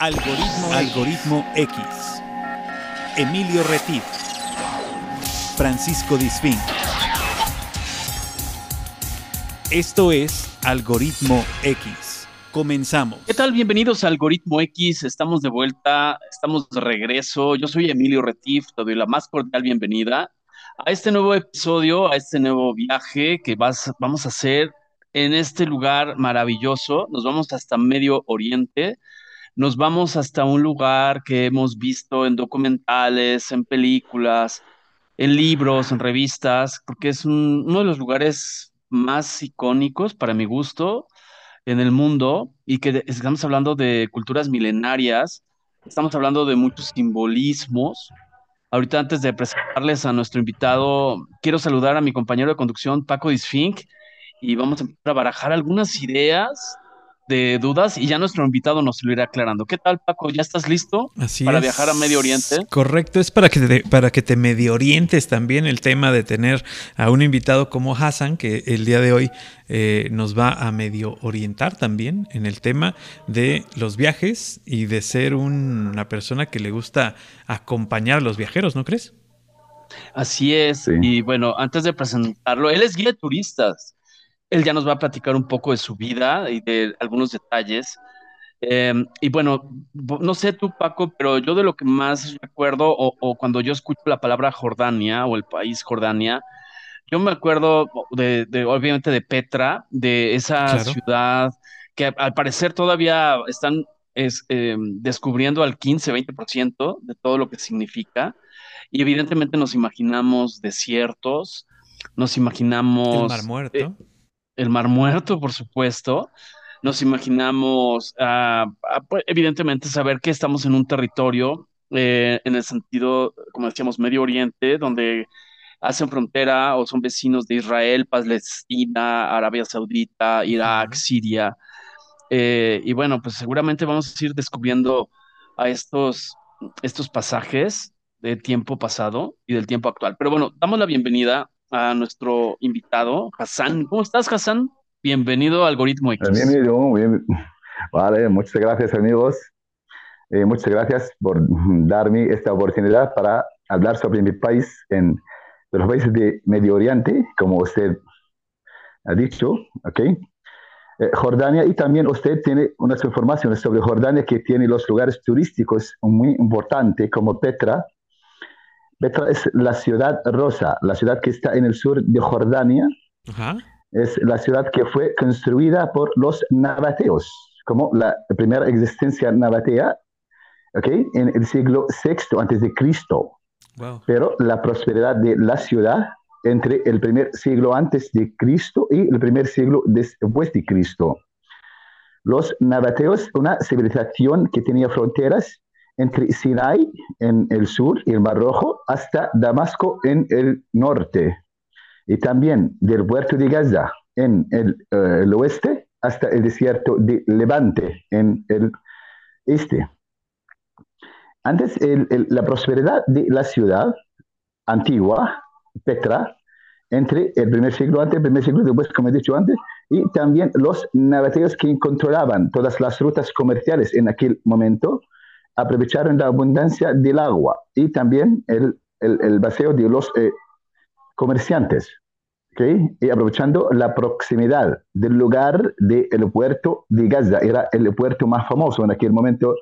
Algoritmo, Algoritmo X. Emilio Retif. Francisco Disfín. Esto es Algoritmo X. Comenzamos. ¿Qué tal? Bienvenidos a Algoritmo X. Estamos de vuelta, estamos de regreso. Yo soy Emilio Retif, te doy la más cordial bienvenida a este nuevo episodio, a este nuevo viaje que vas, vamos a hacer en este lugar maravilloso. Nos vamos hasta Medio Oriente nos vamos hasta un lugar que hemos visto en documentales, en películas, en libros, en revistas, porque es uno de los lugares más icónicos para mi gusto en el mundo y que estamos hablando de culturas milenarias, estamos hablando de muchos simbolismos. Ahorita antes de presentarles a nuestro invitado, quiero saludar a mi compañero de conducción, Paco Disfink, y vamos a a barajar algunas ideas de dudas y ya nuestro invitado nos lo irá aclarando. ¿Qué tal, Paco? ¿Ya estás listo para viajar a Medio Oriente? Correcto, es para que, te, para que te medio orientes también el tema de tener a un invitado como Hassan, que el día de hoy eh, nos va a medio orientar también en el tema de los viajes y de ser una persona que le gusta acompañar a los viajeros, ¿no crees? Así es, y bueno, antes de presentarlo, él es guía de turistas. Él ya nos va a platicar un poco de su vida y de algunos detalles. Em, y bueno, no sé tú, Paco, pero yo de lo que más recuerdo, o, cuando yo escucho la palabra Jordania o el país Jordania, yo me acuerdo de, obviamente, de Petra, de esa ciudad que al parecer todavía están em, descubriendo al 15, 20% de todo lo que significa. Y evidentemente nos imaginamos desiertos, nos imaginamos... El mar muerto. Eh, el Mar Muerto, por supuesto. Nos imaginamos, pues, evidentemente, saber que estamos en un territorio, eh, en el sentido, como decíamos, Medio Oriente, donde hacen frontera o son vecinos de Israel, Palestina, Arabia Saudita, Irak, Siria. Eh, y bueno, pues seguramente vamos a ir descubriendo a estos, estos pasajes de tiempo pasado y del tiempo actual. Pero bueno, damos la bienvenida a nuestro invitado, Hassan. ¿Cómo estás, Hassan? Bienvenido a Algoritmo X. Bienvenido, bien. Vale, muchas gracias, amigos. Eh, muchas gracias por darme esta oportunidad para hablar sobre mi país en los países de Medio Oriente, como usted ha dicho, ¿ok? Eh, Jordania, y también usted tiene unas informaciones sobre Jordania que tiene los lugares turísticos muy importantes como Petra, Petra es la ciudad rosa, la ciudad que está en el sur de Jordania. Es la ciudad que fue construida por los nabateos, como la primera existencia nabatea, ¿okay? en el siglo VI antes de Cristo. Pero la prosperidad de la ciudad entre el primer siglo antes de Cristo y el primer siglo después de Cristo. Los nabateos, una civilización que tenía fronteras entre Sinai en el sur y el Mar Rojo hasta Damasco en el norte. Y también del puerto de Gaza en el, eh, oeste hasta el desierto de Levante en el este. Antes, la prosperidad de la ciudad antigua, Petra, entre el primer siglo antes, el primer siglo después, como he dicho antes, y también los nabateos que controlaban todas las rutas comerciales en aquel momento, aprovecharon la abundancia del agua y también el, el, vacío de los eh, comerciantes, ¿okay? y aprovechando la proximidad del lugar del puerto de Gaza, era el puerto más famoso en aquel momento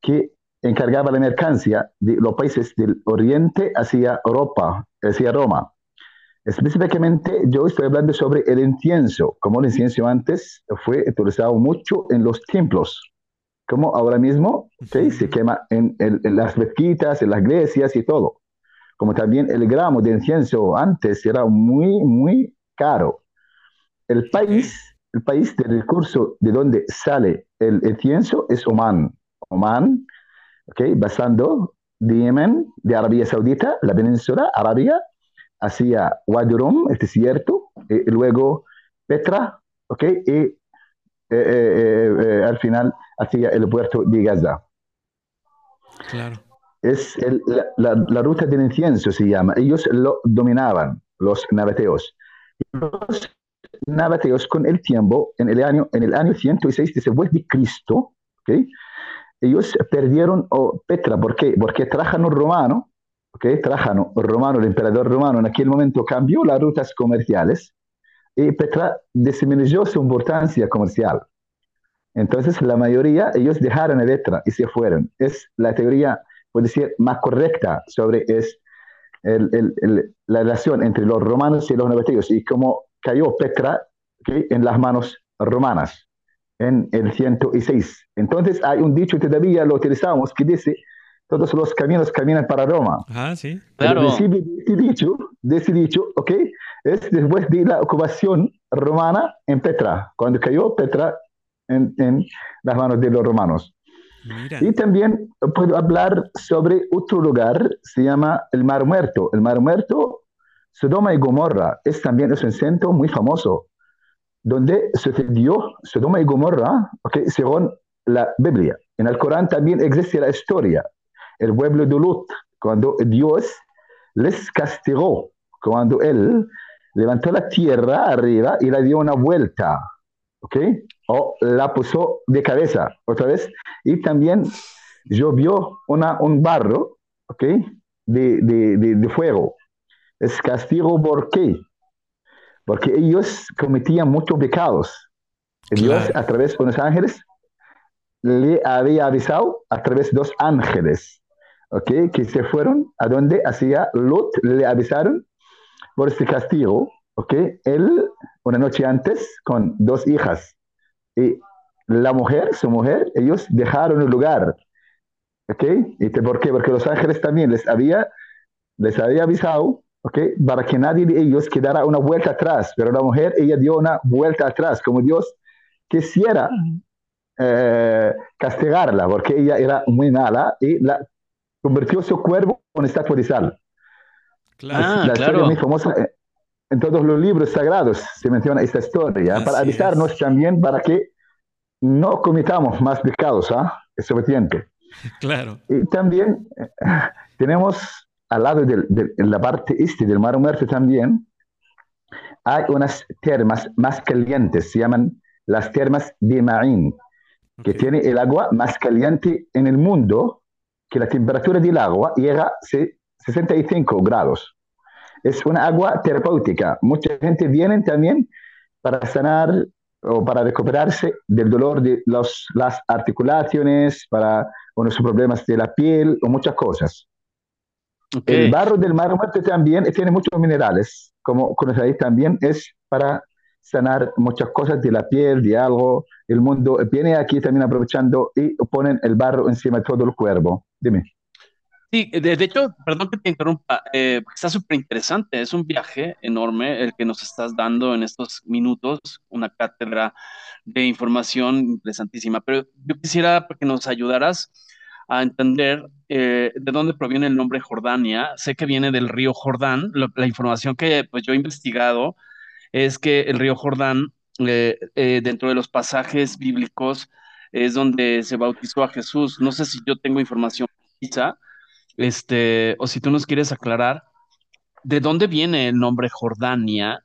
que encargaba la mercancía de los países del oriente hacia Europa, hacia Roma. Específicamente, yo estoy hablando sobre el incienso, como el incienso antes fue utilizado mucho en los templos como ahora mismo se quema en, las mezquitas, en las iglesias y todo. Como también el gramo de incienso antes era muy, muy caro. El país, el país del recurso de donde sale el incienso es Oman. Oman, okay, pasando de Yemen, de Arabia Saudita, la península arábiga, hacia Wadi Rum, el desierto, y luego Petra, okay, y eh, eh, eh, al final hacia el puerto de Gaza. Claro. Es la, ruta del incienso, se llama. Ellos lo dominaban, los nabateos. Los nabateos con el tiempo, en el año, en el año 106 después de Cristo, ¿okay? ellos perdieron oh, Petra. ¿Por qué? Porque Trajano romano, ¿okay? Trajano romano, el emperador romano, en aquel momento cambió las rutas comerciales y Petra disminuyó su importancia comercial. Entonces, la mayoría, ellos dejaron a Petra y se fueron. Es la teoría, puede decir, más correcta sobre es el, el, la relación entre los romanos y los nabateos y cómo cayó Petra en las manos romanas en el 106. Entonces hay un dicho que todavía lo utilizamos que dice, todos los caminos caminan para Roma. Ah, sí. Claro. de ese dicho, de ese dicho, ¿ok? Es después de la ocupación romana en Petra, cuando cayó Petra en, en las manos de los romanos. Mira. Y también puedo hablar sobre otro lugar, se llama el Mar Muerto. El Mar Muerto, Sodoma y Gomorra, es también es un centro muy famoso donde sucedió Sodoma y Gomorra, okay, según la Biblia. En el Corán también existe la historia. El pueblo de Lut, cuando Dios les castigó, cuando Él levantó la tierra arriba y la dio una vuelta, ¿ok? O la puso de cabeza otra vez. Y también llovió una, un barro, ¿ok? De, de, de, de fuego. Es castigo por qué? porque ellos cometían muchos pecados. Dios a través de los ángeles le había avisado a través de dos ángeles, ¿ok? Que se fueron a donde hacía Lot, le avisaron por este castigo, ¿ok? Él, una noche antes, con dos hijas, y la mujer, su mujer, ellos dejaron el lugar, ¿ok? ¿Y por qué? Porque los ángeles también les había, les había avisado para que nadie de ellos quedara una vuelta atrás, pero la mujer, ella dio una vuelta atrás, como Dios quisiera eh, castigarla, porque ella era muy mala y la convirtió su cuerpo en estatua de sal. Claro, la claro. muy famosa. En todos los libros sagrados se menciona esta historia, para avisarnos también para que no cometamos más pecados, ¿ah? Es suficiente. Claro. Y también eh, tenemos al lado de, la parte este del Mar Muerto también, hay unas termas más calientes, se llaman las termas de Ma'in, que tiene el agua más caliente en el mundo, que la temperatura del agua llega a 65 grados. Es una agua terapéutica. Mucha gente viene también para sanar o para recuperarse del dolor de los, las articulaciones, para unos problemas de la piel o muchas cosas. El barro del mar muerto también tiene muchos minerales, como conocéis también, es para sanar muchas cosas de la piel, de algo. El mundo viene aquí también aprovechando y ponen el barro encima de todo el cuerpo. Dime. Sí, de, hecho, perdón que te interrumpa, eh, está súper interesante, es un viaje enorme el que nos estás dando en estos minutos, una cátedra de información interesantísima, pero yo quisiera que nos ayudaras a entender eh, de dónde proviene el nombre Jordania. Sé que viene del río Jordán. la información que pues, yo he investigado es que el río Jordán, eh, eh, dentro de los pasajes bíblicos, es donde se bautizó a Jesús. No sé si yo tengo información quizá, este, o si tú nos quieres aclarar de dónde viene el nombre Jordania.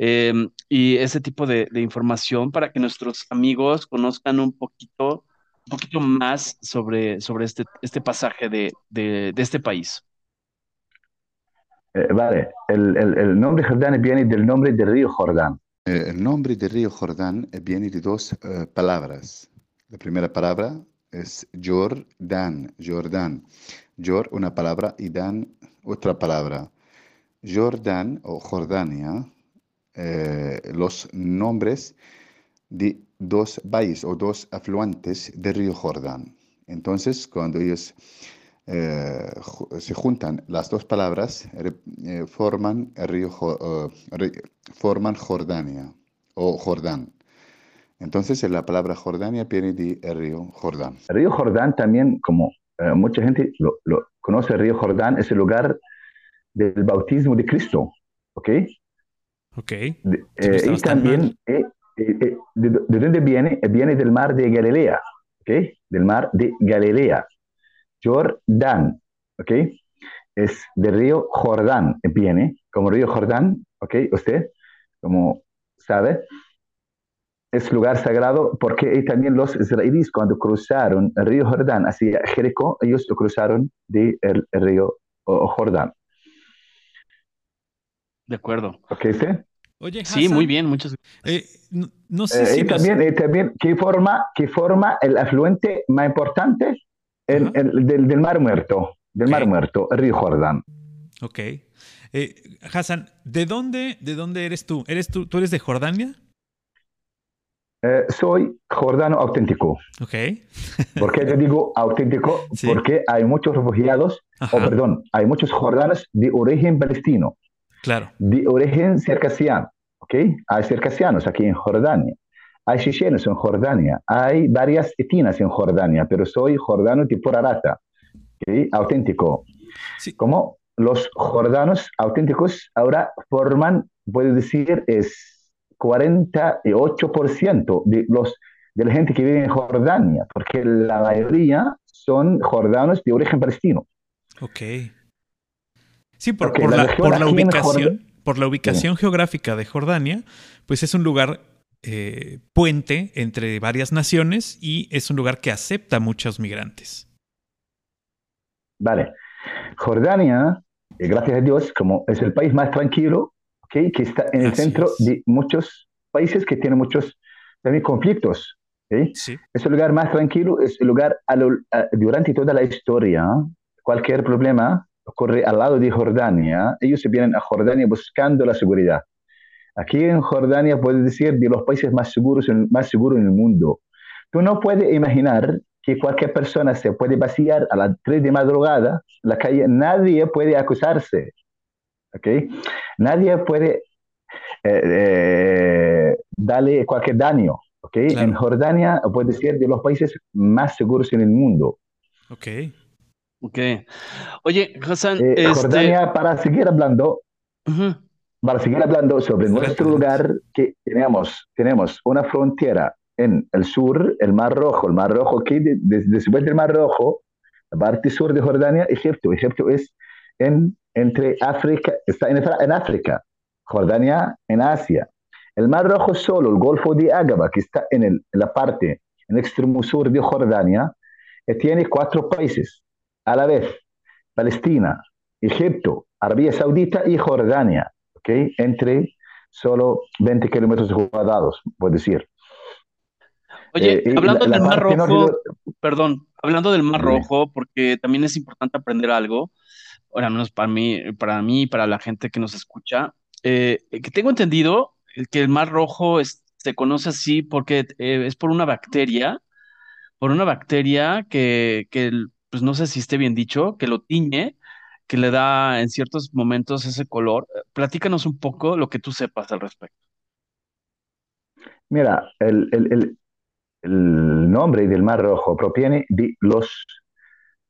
Em, y ese tipo de, de información para que nuestros amigos conozcan un poquito un poquito más sobre, sobre este, este pasaje de, de, de este país. Eh, vale, el, el, el, nombre Jordán viene del nombre del río Jordán. Eh, el nombre del río Jordán viene de dos uh, palabras. La primera palabra es Jordán, Jordán. Jor, una palabra, y Dan, otra palabra. Jordán o Jordania, eh, los nombres de dos valles o dos afluentes del río Jordán. Entonces, cuando ellos eh, se juntan las dos palabras, eh, forman, el río, forman Jordania o Jordán. Entonces, la palabra Jordania viene del río Jordán. El río Jordán también, como mucha gente lo, lo, conoce, el río Jordán es el lugar del bautismo de Cristo. ¿Ok? Ok. De, y también eh, eh, de, de, dónde viene? Viene del mar de Galilea, ¿ok? Del mar de Galilea. Jordán, ¿ok? Es del río Jordán, viene como río Jordán, ¿ok? Usted, como sabe. Es lugar sagrado porque también los israelíes cuando cruzaron el río Jordán hacia Jericó, ellos lo cruzaron del el río Jordán. De acuerdo. ¿Ok, sí? Oye, sí, muy bien, muchas eh, no, sé si y también, también ¿qué forma, qué forma el afluente más importante el, del, del, Mar Muerto, del Mar Muerto, el río Jordán. Ok. Eh, Hassan, ¿de dónde, ¿de dónde eres tú? ¿Eres tú, tú eres de Jordania? Eh, soy jordano auténtico. Ok. ¿Por qué te digo auténtico? Porque hay muchos refugiados, o perdón, hay muchos jordanos de origen palestino. Claro. De origen circasiano. ¿Ok? Hay circasianos aquí en Jordania. Hay chichenos en Jordania. Hay varias etinas en Jordania, pero soy jordano tipo Arata. ¿Ok? Auténtico. Sí. Como los jordanos auténticos ahora forman, puedo decir, es 48% de, los, de la gente que vive en Jordania, porque la mayoría son jordanos de origen palestino. Ok. Sí, por, la, ubicación, por la ubicación geográfica de Jordania, pues es un lugar eh, puente entre varias naciones y es un lugar que acepta muchos migrantes. Vale. Jordania, eh, gracias a Dios, como es el país más tranquilo que está en el centro de muchos países que tienen muchos también conflictos. Sí. Es el lugar más tranquilo, es el lugar durante toda la historia. Cualquier problema ocurre al lado de Jordania. Ellos se vienen a Jordania buscando la seguridad. Aquí en Jordania puedes decir de los países más seguros, más seguros en el mundo. Tú no puedes imaginar que cualquier persona se puede vaciar a las 3 de madrugada la calle. Nadie puede acusarse. ¿Okay? Nadie puede eh, eh, darle cualquier daño. ¿okay? En Jordania puede ser de los países más seguros en el mundo. Ok. Ok. Oye, Hassan. Eh, este Jordania, para seguir hablando, para seguir hablando sobre nuestro lugar, que tenemos, tenemos una frontera en el sur, el Mar Rojo, el Mar Rojo, que después del Mar Rojo, la parte sur de Jordania, Egipto. Egipto es en entre África, está en, África, Jordania en Asia. El Mar Rojo solo, el Golfo de Ágaba, que está en, la parte, en el extremo sur de Jordania, tiene cuatro países a la vez, Palestina, Egipto, Arabia Saudita y Jordania, ¿okay? entre solo 20 kilómetros cuadrados, puedo decir. Oye, eh, hablando del Mar Rojo, perdón, hablando del Mar Rojo, porque también es importante aprender algo al menos para mí, para mí y para la gente que nos escucha, eh, que tengo entendido que el mar rojo se conoce así porque eh, es por una bacteria, por una bacteria que, que, pues no sé si esté bien dicho, que lo tiñe, que le da en ciertos momentos ese color. Platícanos un poco lo que tú sepas al respecto. Mira, el, el, el, nombre del mar rojo proviene de los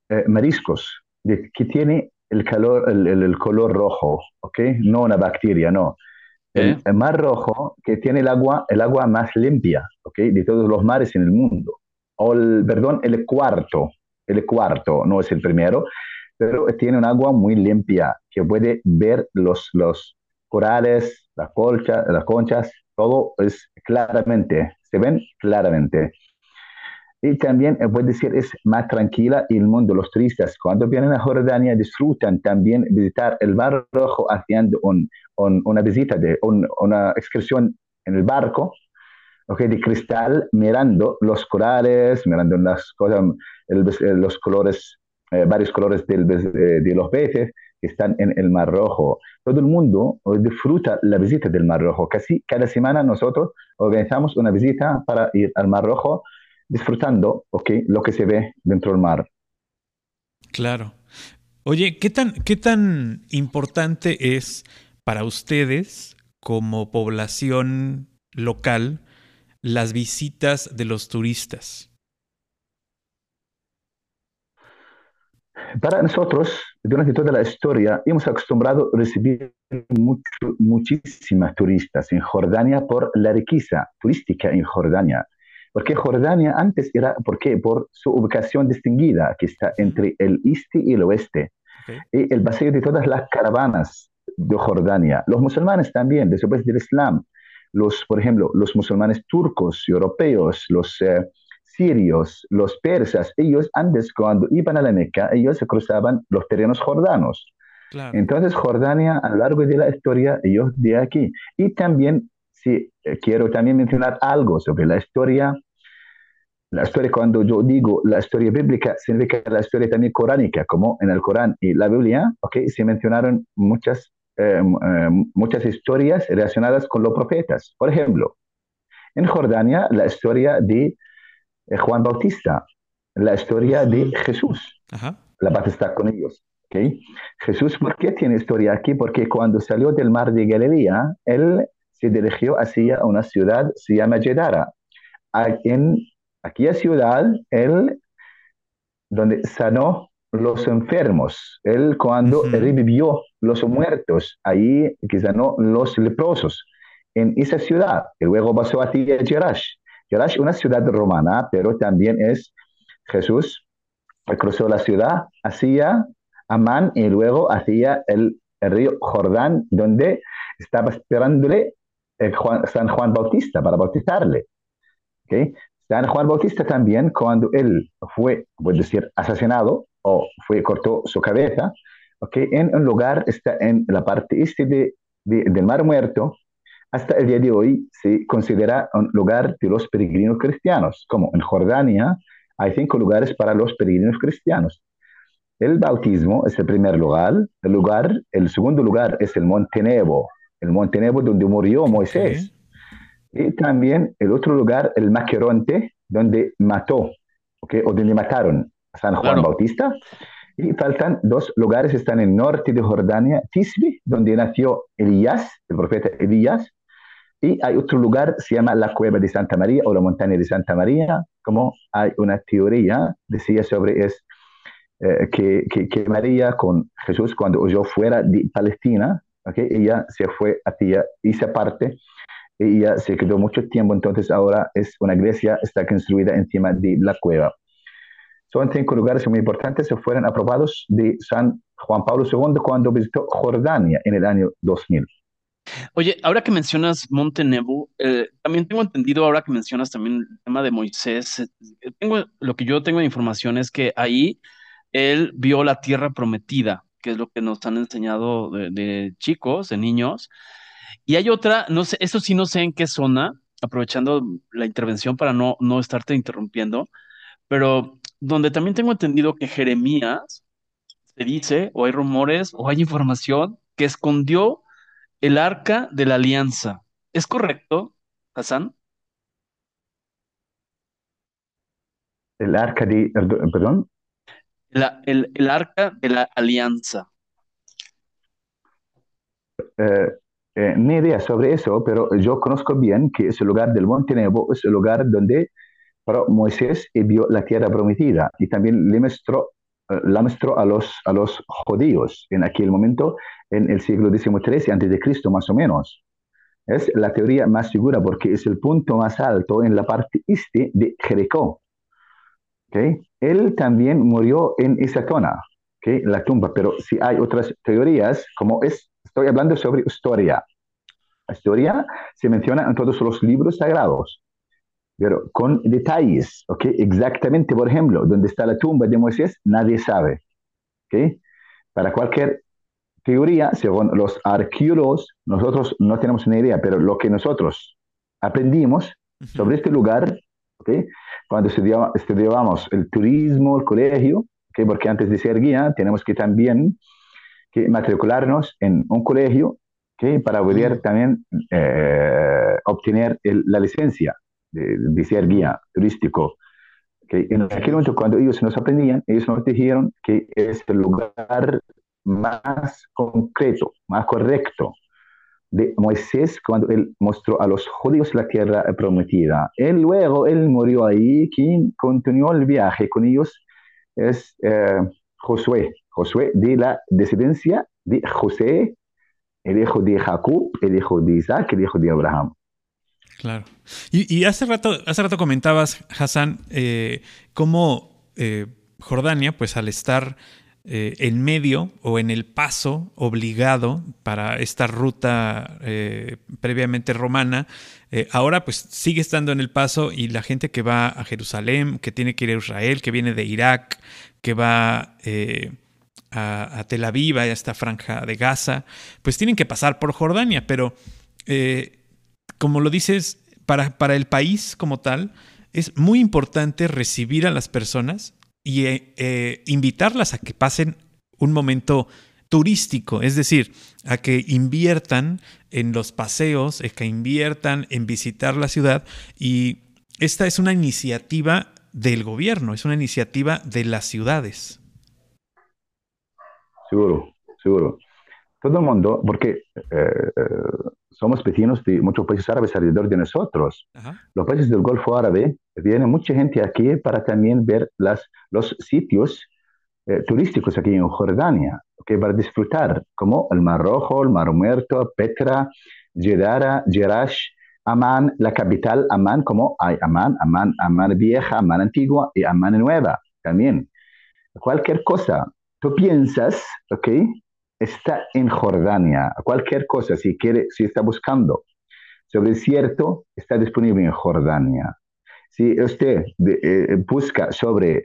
eh, mariscos de, que tiene el, calor, el, el, color rojo, ¿ok? No una bacteria, no. El, mar rojo que tiene el agua, el agua más limpia, ¿ok? De todos los mares en el mundo. O el, perdón, el cuarto, el cuarto, no es el primero, pero tiene un agua muy limpia que puede ver los, los corales, las, colchas, las conchas, todo es claramente, se ven claramente. Y también, eh, puede decir, es más tranquila y el mundo, los turistas, cuando vienen a Jordania, disfrutan también visitar el Mar Rojo haciendo un, una visita, de una excursión en el barco, okay, de cristal, mirando los corales, mirando las cosas, los colores, eh, varios colores del, eh, de los peces que están en el Mar Rojo. Todo el mundo disfruta la visita del Mar Rojo. Casi cada semana nosotros organizamos una visita para ir al Mar Rojo disfrutando okay, lo que se ve dentro del mar. Claro. Oye, ¿qué tan, ¿qué tan importante es para ustedes como población local las visitas de los turistas? Para nosotros, durante toda la historia, hemos acostumbrado a recibir muchísimas turistas en Jordania por la riqueza turística en Jordania. Porque Jordania antes era, ¿por qué? Por su ubicación distinguida, que está entre el este y el oeste. Y el paseo de todas las caravanas de Jordania. Los musulmanes también, después del Islam, los, por ejemplo, los musulmanes turcos, europeos, los eh, sirios, los persas, ellos antes cuando iban a la Meca, ellos cruzaban los terrenos jordanos. Entonces Jordania a lo largo de la historia, ellos de aquí. Y también, si eh, quiero también mencionar algo sobre la historia la historia, cuando yo digo la historia bíblica, significa la historia también coránica, como en el Corán y la Biblia, okay, se mencionaron muchas, eh, eh, muchas historias relacionadas con los profetas. Por ejemplo, en Jordania, la historia de eh, Juan Bautista, la historia de Jesús. La paz está con ellos. Okay. Jesús, ¿por qué tiene historia aquí? Porque cuando salió del mar de Galilea, él se dirigió hacia una ciudad, se llama Jedara. En aquella ciudad, él, donde sanó los enfermos, él cuando revivió los muertos, ahí que sanó los leprosos, en esa ciudad, y luego pasó hacia Jerash. Jerash es una ciudad romana, pero también es Jesús, cruzó la ciudad hacia Amán y luego hacia el, río Jordán, donde estaba esperándole San Juan Bautista para bautizarle. San Juan Bautista también, cuando él fue, puede decir, asesinado o fue cortó su cabeza, okay, en un lugar, está en la parte este de, del Mar Muerto, hasta el día de hoy se considera un lugar de los peregrinos cristianos, como en Jordania hay cinco lugares para los peregrinos cristianos. El bautismo es el primer lugar, el lugar, el segundo lugar es el Monte Nebo, el Monte Nebo donde murió Moisés. Y también el otro lugar, el Maqueronte, donde mató, ¿okay? o donde mataron a San Juan Bautista. Y faltan dos lugares, están en el norte de Jordania, Tisbi, donde nació Elías, el profeta Elías. Y hay otro lugar, se llama la Cueva de Santa María o la Montaña de Santa María, como hay una teoría, decía sobre es, eh, que, que, María con Jesús, cuando huyó fuera de Palestina, ¿okay? ella se fue hacia esa parte ella se quedó mucho tiempo, entonces ahora es una iglesia, está construida encima de la cueva. Son cinco lugares muy importantes que fueron aprobados de San Juan Pablo II cuando visitó Jordania en el año 2000. Oye, ahora que mencionas Monte Nebo, eh, también tengo entendido, ahora que mencionas también el tema de Moisés, eh, tengo, lo que yo tengo de información es que ahí él vio la tierra prometida, que es lo que nos han enseñado de chicos, de niños, y hay otra, no sé, eso sí no sé en qué zona, aprovechando la intervención para no, no estarte interrumpiendo, pero donde también tengo entendido que Jeremías se dice, o hay rumores, o hay información, que escondió el arca de la alianza. ¿Es correcto, Hassan? El arca de, perdón. El, el, arca de la alianza. Eh, eh, ni idea sobre eso, pero yo conozco bien que ese lugar del Monte Nebo es el lugar donde Moisés vio la tierra prometida y también le mostró, eh, la mostró a los, a los judíos en aquel momento, en el siglo XIII Cristo más o menos. Es la teoría más segura porque es el punto más alto en la parte este de Jericó. ¿Okay? Él también murió en esa zona, ¿okay? la tumba, pero si hay otras teorías, como es Estoy hablando sobre historia. La historia se menciona en todos los libros sagrados, pero con detalles, ¿ok? Exactamente, por ejemplo, dónde está la tumba de Moisés, nadie sabe, ¿ok? Para cualquier teoría, según los arqueólogos, nosotros no tenemos ni idea, pero lo que nosotros aprendimos sobre este lugar, Cuando estudiábamos el turismo, el colegio. Porque antes de ser guía, tenemos que también que matricularnos en un colegio para poder también eh, obtener la licencia de, ser guía turístico. En aquel momento, cuando ellos nos aprendían, ellos nos dijeron que es el lugar más concreto, más correcto de Moisés cuando él mostró a los judíos la tierra prometida. Él luego, él murió ahí, quien continuó el viaje con ellos es eh, Josué, Josué de la descendencia de José, el hijo de Jacob, el hijo de Isaac, el hijo de Abraham. Claro. Y, hace, rato, hace rato comentabas, Hassan, eh, cómo eh, Jordania, pues al estar eh, en medio o en el paso obligado para esta ruta eh, previamente romana, eh, ahora pues sigue estando en el paso y la gente que va a Jerusalén, que tiene que ir a Israel, que viene de Irak, que va a, Tel Aviv, a esta franja de Gaza, pues tienen que pasar por Jordania, pero como lo dices, para, para el país como tal, es muy importante recibir a las personas y eh, eh, invitarlas a que pasen un momento turístico, es decir, a que inviertan en los paseos, a que inviertan en visitar la ciudad y esta es una iniciativa del gobierno, es una iniciativa de las ciudades. Seguro, seguro. Todo el mundo, porque eh, somos vecinos de muchos países árabes alrededor de nosotros. Los países del Golfo Árabe, viene mucha gente aquí para también ver las, los sitios eh, turísticos aquí en Jordania, que para disfrutar, como el Mar Rojo, el Mar Muerto, Petra, Jedara, Jerash, Amán, la capital Amán, como hay Amán, Amán, Amán vieja, Amán antigua y Amán nueva también. Cualquier cosa, tú piensas, ¿ok? está en Jordania. Cualquier cosa, si quiere, si está buscando sobre el cierto, está disponible en Jordania. Si usted eh, busca sobre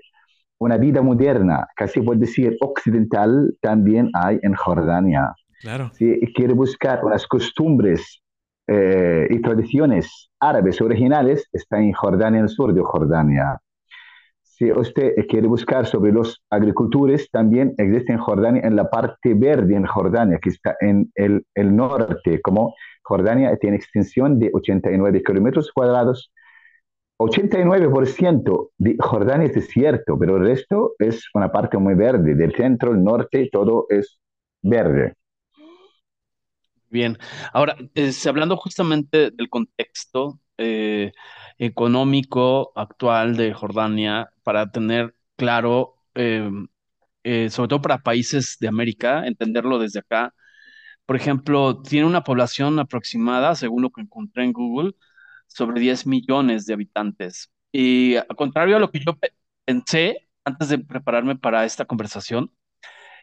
una vida moderna, casi puede decir occidental, también hay en Jordania. Claro. Si quiere buscar unas costumbres eh, y tradiciones árabes originales, está en Jordania, en el sur de Jordania. Si usted quiere buscar sobre los agricultores, también existe en Jordania, en la parte verde en Jordania, que está en el, el norte, como Jordania tiene extensión de 89 kilómetros cuadrados. 89% de Jordania es desierto, pero el resto es una parte muy verde. Del centro, el norte, todo es verde. Bien, ahora, hablando justamente del contexto, eh, económico actual de Jordania para tener claro, em, eh, sobre todo para países de América, entenderlo desde acá. Por ejemplo, tiene una población aproximada, según lo que encontré en Google, sobre 10 millones de habitantes. Y a contrario a lo que yo pensé antes de prepararme para esta conversación,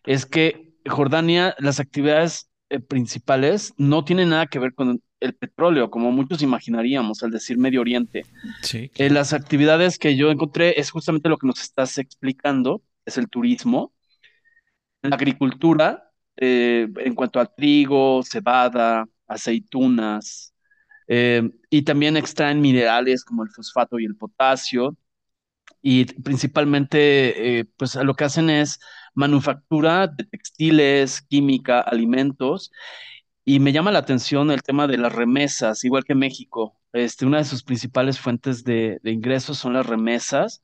es que Jordania, las actividades eh, principales no tienen nada que ver con el petróleo, como muchos imaginaríamos al decir Medio Oriente. Sí, eh, las actividades que yo encontré es justamente lo que nos estás explicando, es el turismo, la agricultura, eh, en cuanto al trigo, cebada, aceitunas, eh, y también extraen minerales como el fosfato y el potasio, y principalmente, pues lo que hacen es manufactura de textiles, química, alimentos, y me llama la atención el tema de las remesas, igual que México. Este, una de sus principales fuentes de, ingresos son las remesas.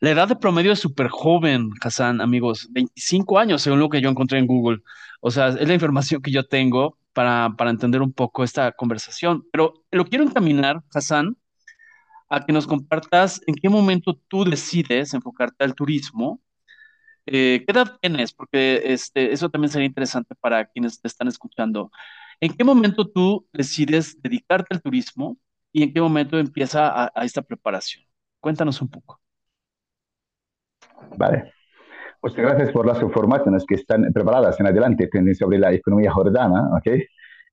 La edad de promedio es súper joven, Hassan, amigos, 25 años, según lo que yo encontré en Google. O sea, es la información que yo tengo para, para entender un poco esta conversación. Pero lo quiero encaminar, Hassan, a que nos compartas en qué momento tú decides enfocarte al turismo eh, ¿Qué edad tienes? Porque este, eso también sería interesante para quienes te están escuchando. ¿En qué momento tú decides dedicarte al turismo y en qué momento empieza a, esta preparación? Cuéntanos un poco. Vale. Pues gracias por las informaciones que están preparadas en adelante sobre la economía jordana, ¿ok?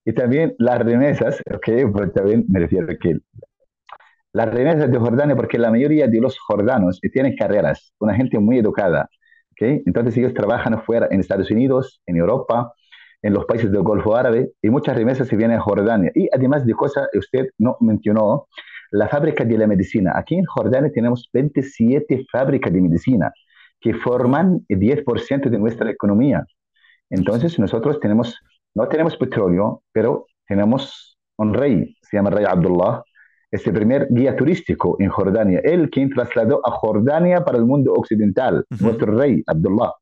Y también las remesas, ¿ok? También me refiero a que las remesas de Jordania, porque la mayoría de los jordanos tienen carreras, una gente muy educada, entonces ellos trabajan afuera, en Estados Unidos, en Europa, en los países del Golfo Árabe, y muchas remesas se vienen a Jordania. Y además de cosas, usted no mencionó, la fábrica de la medicina. Aquí en Jordania tenemos 27 fábricas de medicina que forman el 10% de nuestra economía. Entonces nosotros tenemos, no tenemos petróleo, pero tenemos un rey, se llama Rey Abdullah, es el primer guía turístico en Jordania, él quien trasladó a Jordania para el mundo occidental, nuestro rey Abdullah.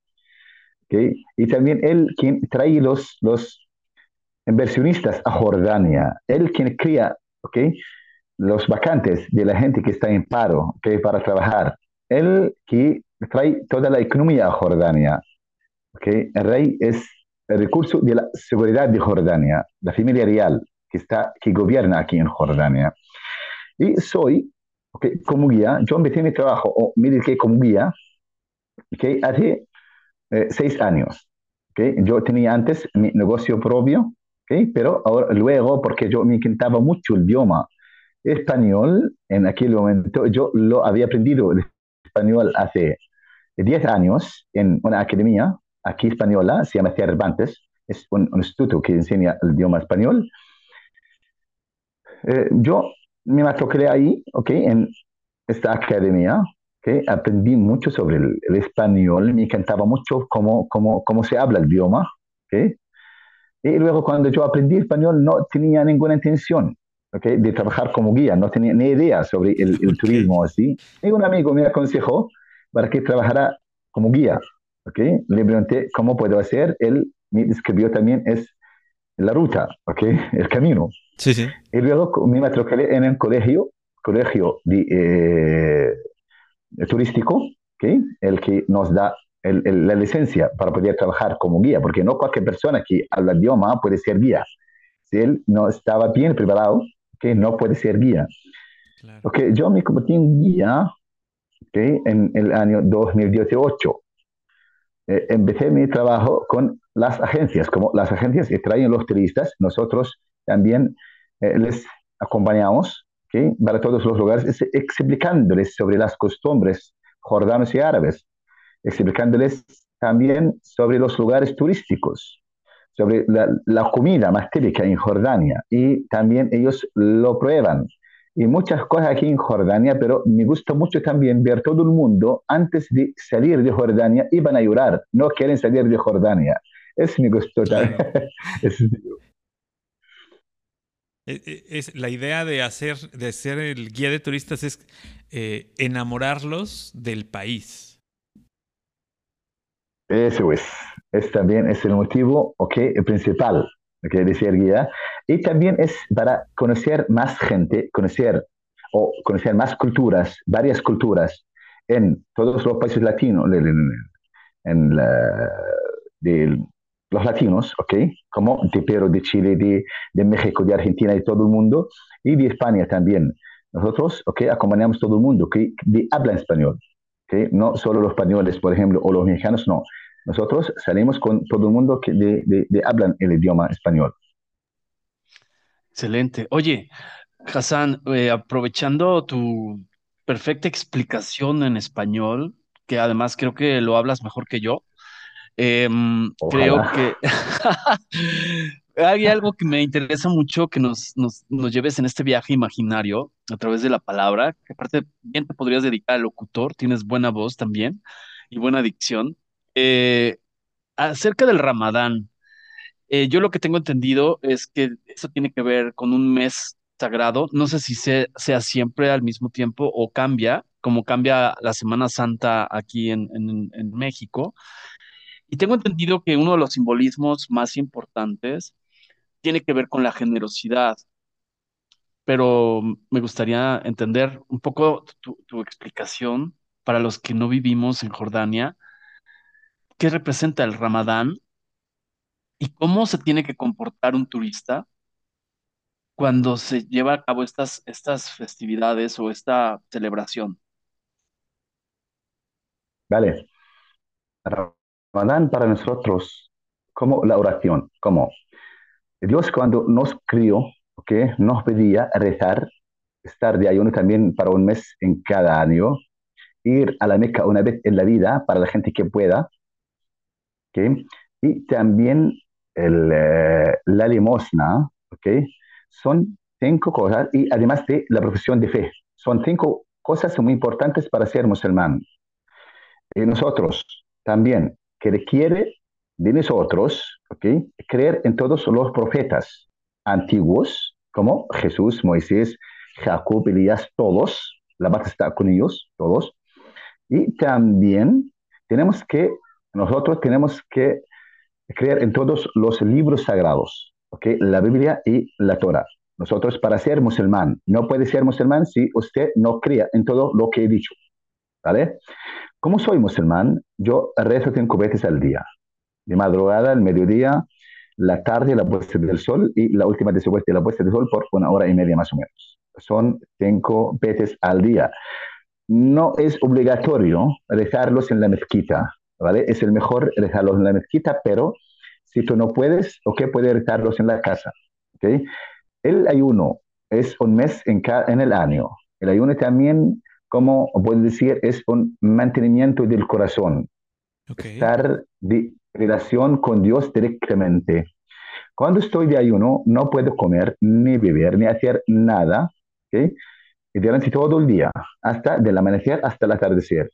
Y también él quien trae los, los inversionistas a Jordania, él quien cría ¿okay? los vacantes de la gente que está en paro ¿okay? para trabajar, él que trae toda la economía a Jordania. ¿okay? El rey es el recurso de la seguridad de Jordania, la familia real que, está, que gobierna aquí en Jordania. Y soy, como guía, yo empecé mi trabajo o me dediqué como guía, que hace eh, seis años. ¿okay? Yo tenía antes mi negocio propio, ¿okay? pero ahora, luego, porque yo me encantaba mucho el idioma español, en aquel momento yo lo había aprendido el español hace 10 años en una academia aquí española, se llama Cervantes, es un, instituto que enseña el idioma español. Eh, yo me matriculé ahí, ¿ok? En esta academia, ¿ok? Aprendí mucho sobre el, español, me encantaba mucho cómo, cómo, cómo se habla el idioma, ¿ok? Y luego cuando yo aprendí español no tenía ninguna intención ¿okay? de trabajar como guía, no tenía ni idea sobre el, el turismo así. Y un amigo me aconsejó para que trabajara como guía. ¿okay? Le pregunté cómo puedo hacer. Él me describió también es la ruta, ¿okay? el camino. Sí, sí. Y luego me matriculé en un colegio, colegio de, eh, turístico, ¿okay? el que nos da el, la licencia para poder trabajar como guía, porque no cualquier persona que habla idioma puede ser guía. Si él no estaba bien preparado, que no puede ser guía. Claro. Okay, yo me convertí en guía en el año 2018. Eh, empecé mi trabajo con las agencias, como las agencias que traen los turistas, nosotros también eh, les acompañamos para todos los lugares, explicándoles sobre las costumbres jordanos y árabes, explicándoles también sobre los lugares turísticos, sobre la, la, comida más típica en Jordania y también ellos lo prueban y muchas cosas aquí en Jordania, pero me gusta mucho también ver todo el mundo antes de salir de Jordania iban a llorar, no quieren salir de Jordania. Eso me gustó claro. es, la idea de hacer, de ser el guía de turistas es eh, enamorarlos del país. Eso es, es también es el motivo, ok, el principal, ok, de ser guía. Y también es para conocer más gente, conocer o conocer más culturas, varias culturas en todos los países latinos, en, la, de los latinos, ¿ok? Como de Perú, de Chile, de, de, México, de Argentina, de todo el mundo, y de España también. Nosotros, ¿ok? Acompañamos todo el mundo que habla español, ¿ok? No solo los españoles, por ejemplo, o los mexicanos, no. Nosotros salimos con todo el mundo que de, de, de hablan el idioma español. Excelente. Oye, Hassan, eh, aprovechando tu perfecta explicación en español, que además creo que lo hablas mejor que yo, em, creo que hay algo que me interesa mucho que nos, nos, nos, lleves en este viaje imaginario a través de la palabra, que aparte bien te podrías dedicar al locutor, tienes buena voz también y buena dicción. Eh, acerca del Ramadán, eh, yo lo que tengo entendido es que eso tiene que ver con un mes sagrado. No sé si sea siempre al mismo tiempo o cambia, como cambia la Semana Santa aquí en, en México. Y tengo entendido que uno de los simbolismos más importantes tiene que ver con la generosidad. Pero me gustaría entender un poco tu, tu explicación para los que no vivimos en Jordania. ¿Qué representa el Ramadán y cómo se tiene que comportar un turista cuando se lleva a cabo estas, estas festividades o esta celebración. Vale. Ramadán para nosotros como la oración, como Dios cuando nos crió, ¿okay? nos pedía rezar, estar de ayuno también para un mes en cada año, ir a la Meca una vez en la vida para la gente que pueda, ¿okay? y también el, eh, la limosna, ¿ok? Son cinco cosas, y además de la profesión de fe, son cinco cosas muy importantes para ser musulmán. Y nosotros también, que requiere de nosotros, ¿ok? Creer en todos los profetas antiguos, como Jesús, Moisés, Jacob, Elías, todos, la base está con ellos, todos. Y también tenemos que, nosotros tenemos que creer en todos los libros sagrados, ¿okay? la Biblia y la Torah. Nosotros para ser musulmán, no puede ser musulmán si usted no crea en todo lo que he dicho. ¿Vale? Como soy musulmán, yo rezo cinco veces al día. De madrugada, al mediodía, la tarde, la puesta del sol y la última después de la puesta del sol por una hora y media más o menos. Son cinco veces al día. No es obligatorio rezarlos en la mezquita, ¿vale? Es el mejor rezarlos en la mezquita, pero si tú no puedes, ok, puedes rezarlos en la casa, ¿ok? El ayuno es un mes en, en el año. El ayuno también, como puedo decir, es un mantenimiento del corazón. Estar de relación con Dios directamente. Cuando estoy de ayuno, no puedo comer, ni beber, ni hacer nada, ¿ok? Y durante todo el día, hasta del amanecer hasta el atardecer.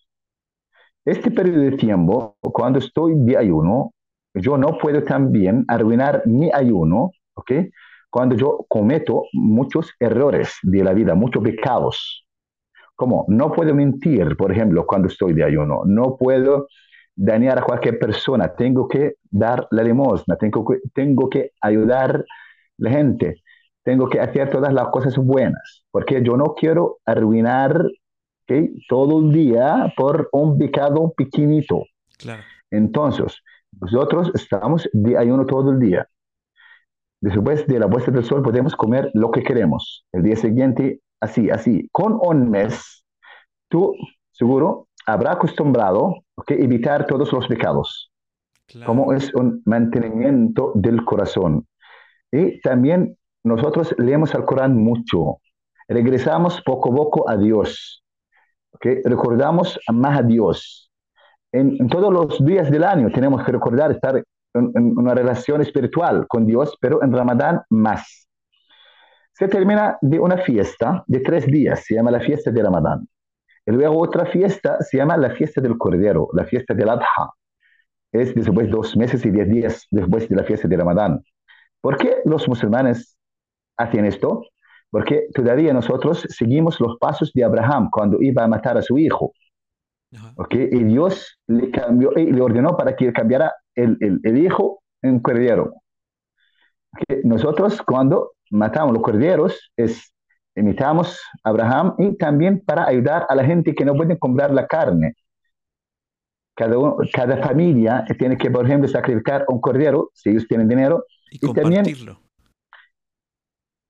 Este periodo de tiempo, cuando estoy de ayuno, yo no puedo también arruinar mi ayuno, ¿ok? Cuando yo cometo muchos errores de la vida, muchos pecados. Como no puedo mentir, por ejemplo, cuando estoy de ayuno, no puedo dañar a cualquier persona, tengo que dar la limosna, tengo que, tengo que ayudar a la gente, tengo que hacer todas las cosas buenas, porque yo no quiero arruinar todo el día por un pecado pequeñito. Claro. Entonces, nosotros estamos de ayuno todo el día. Después de la puesta del sol podemos comer lo que queremos. El día siguiente, así, así. Con un mes, tú seguro habrá acostumbrado a evitar todos los pecados. Como es un mantenimiento del corazón. Y también nosotros leemos al Corán mucho. Regresamos poco a poco a Dios. ¿Okay? Recordamos más a Dios. En, todos los días del año tenemos que recordar estar en, en, una relación espiritual con Dios, pero en Ramadán más. Se termina de una fiesta de tres días, se llama la fiesta de Ramadán. Y luego otra fiesta se llama la fiesta del Cordero, la fiesta del Adha. Es después de dos meses y diez días después de la fiesta de Ramadán. ¿Por qué los musulmanes hacen esto? Porque todavía nosotros seguimos los pasos de Abraham cuando iba a matar a su hijo. ¿okay? Y Dios le, cambió, y le ordenó para que cambiara el, el, el hijo en cordero. ¿Okay? Nosotros cuando matamos los corderos es imitamos a Abraham y también para ayudar a la gente que no puede comprar la carne. Cada, cada familia tiene que, por ejemplo, sacrificar un cordero, si ellos tienen dinero, y, y compartirlo.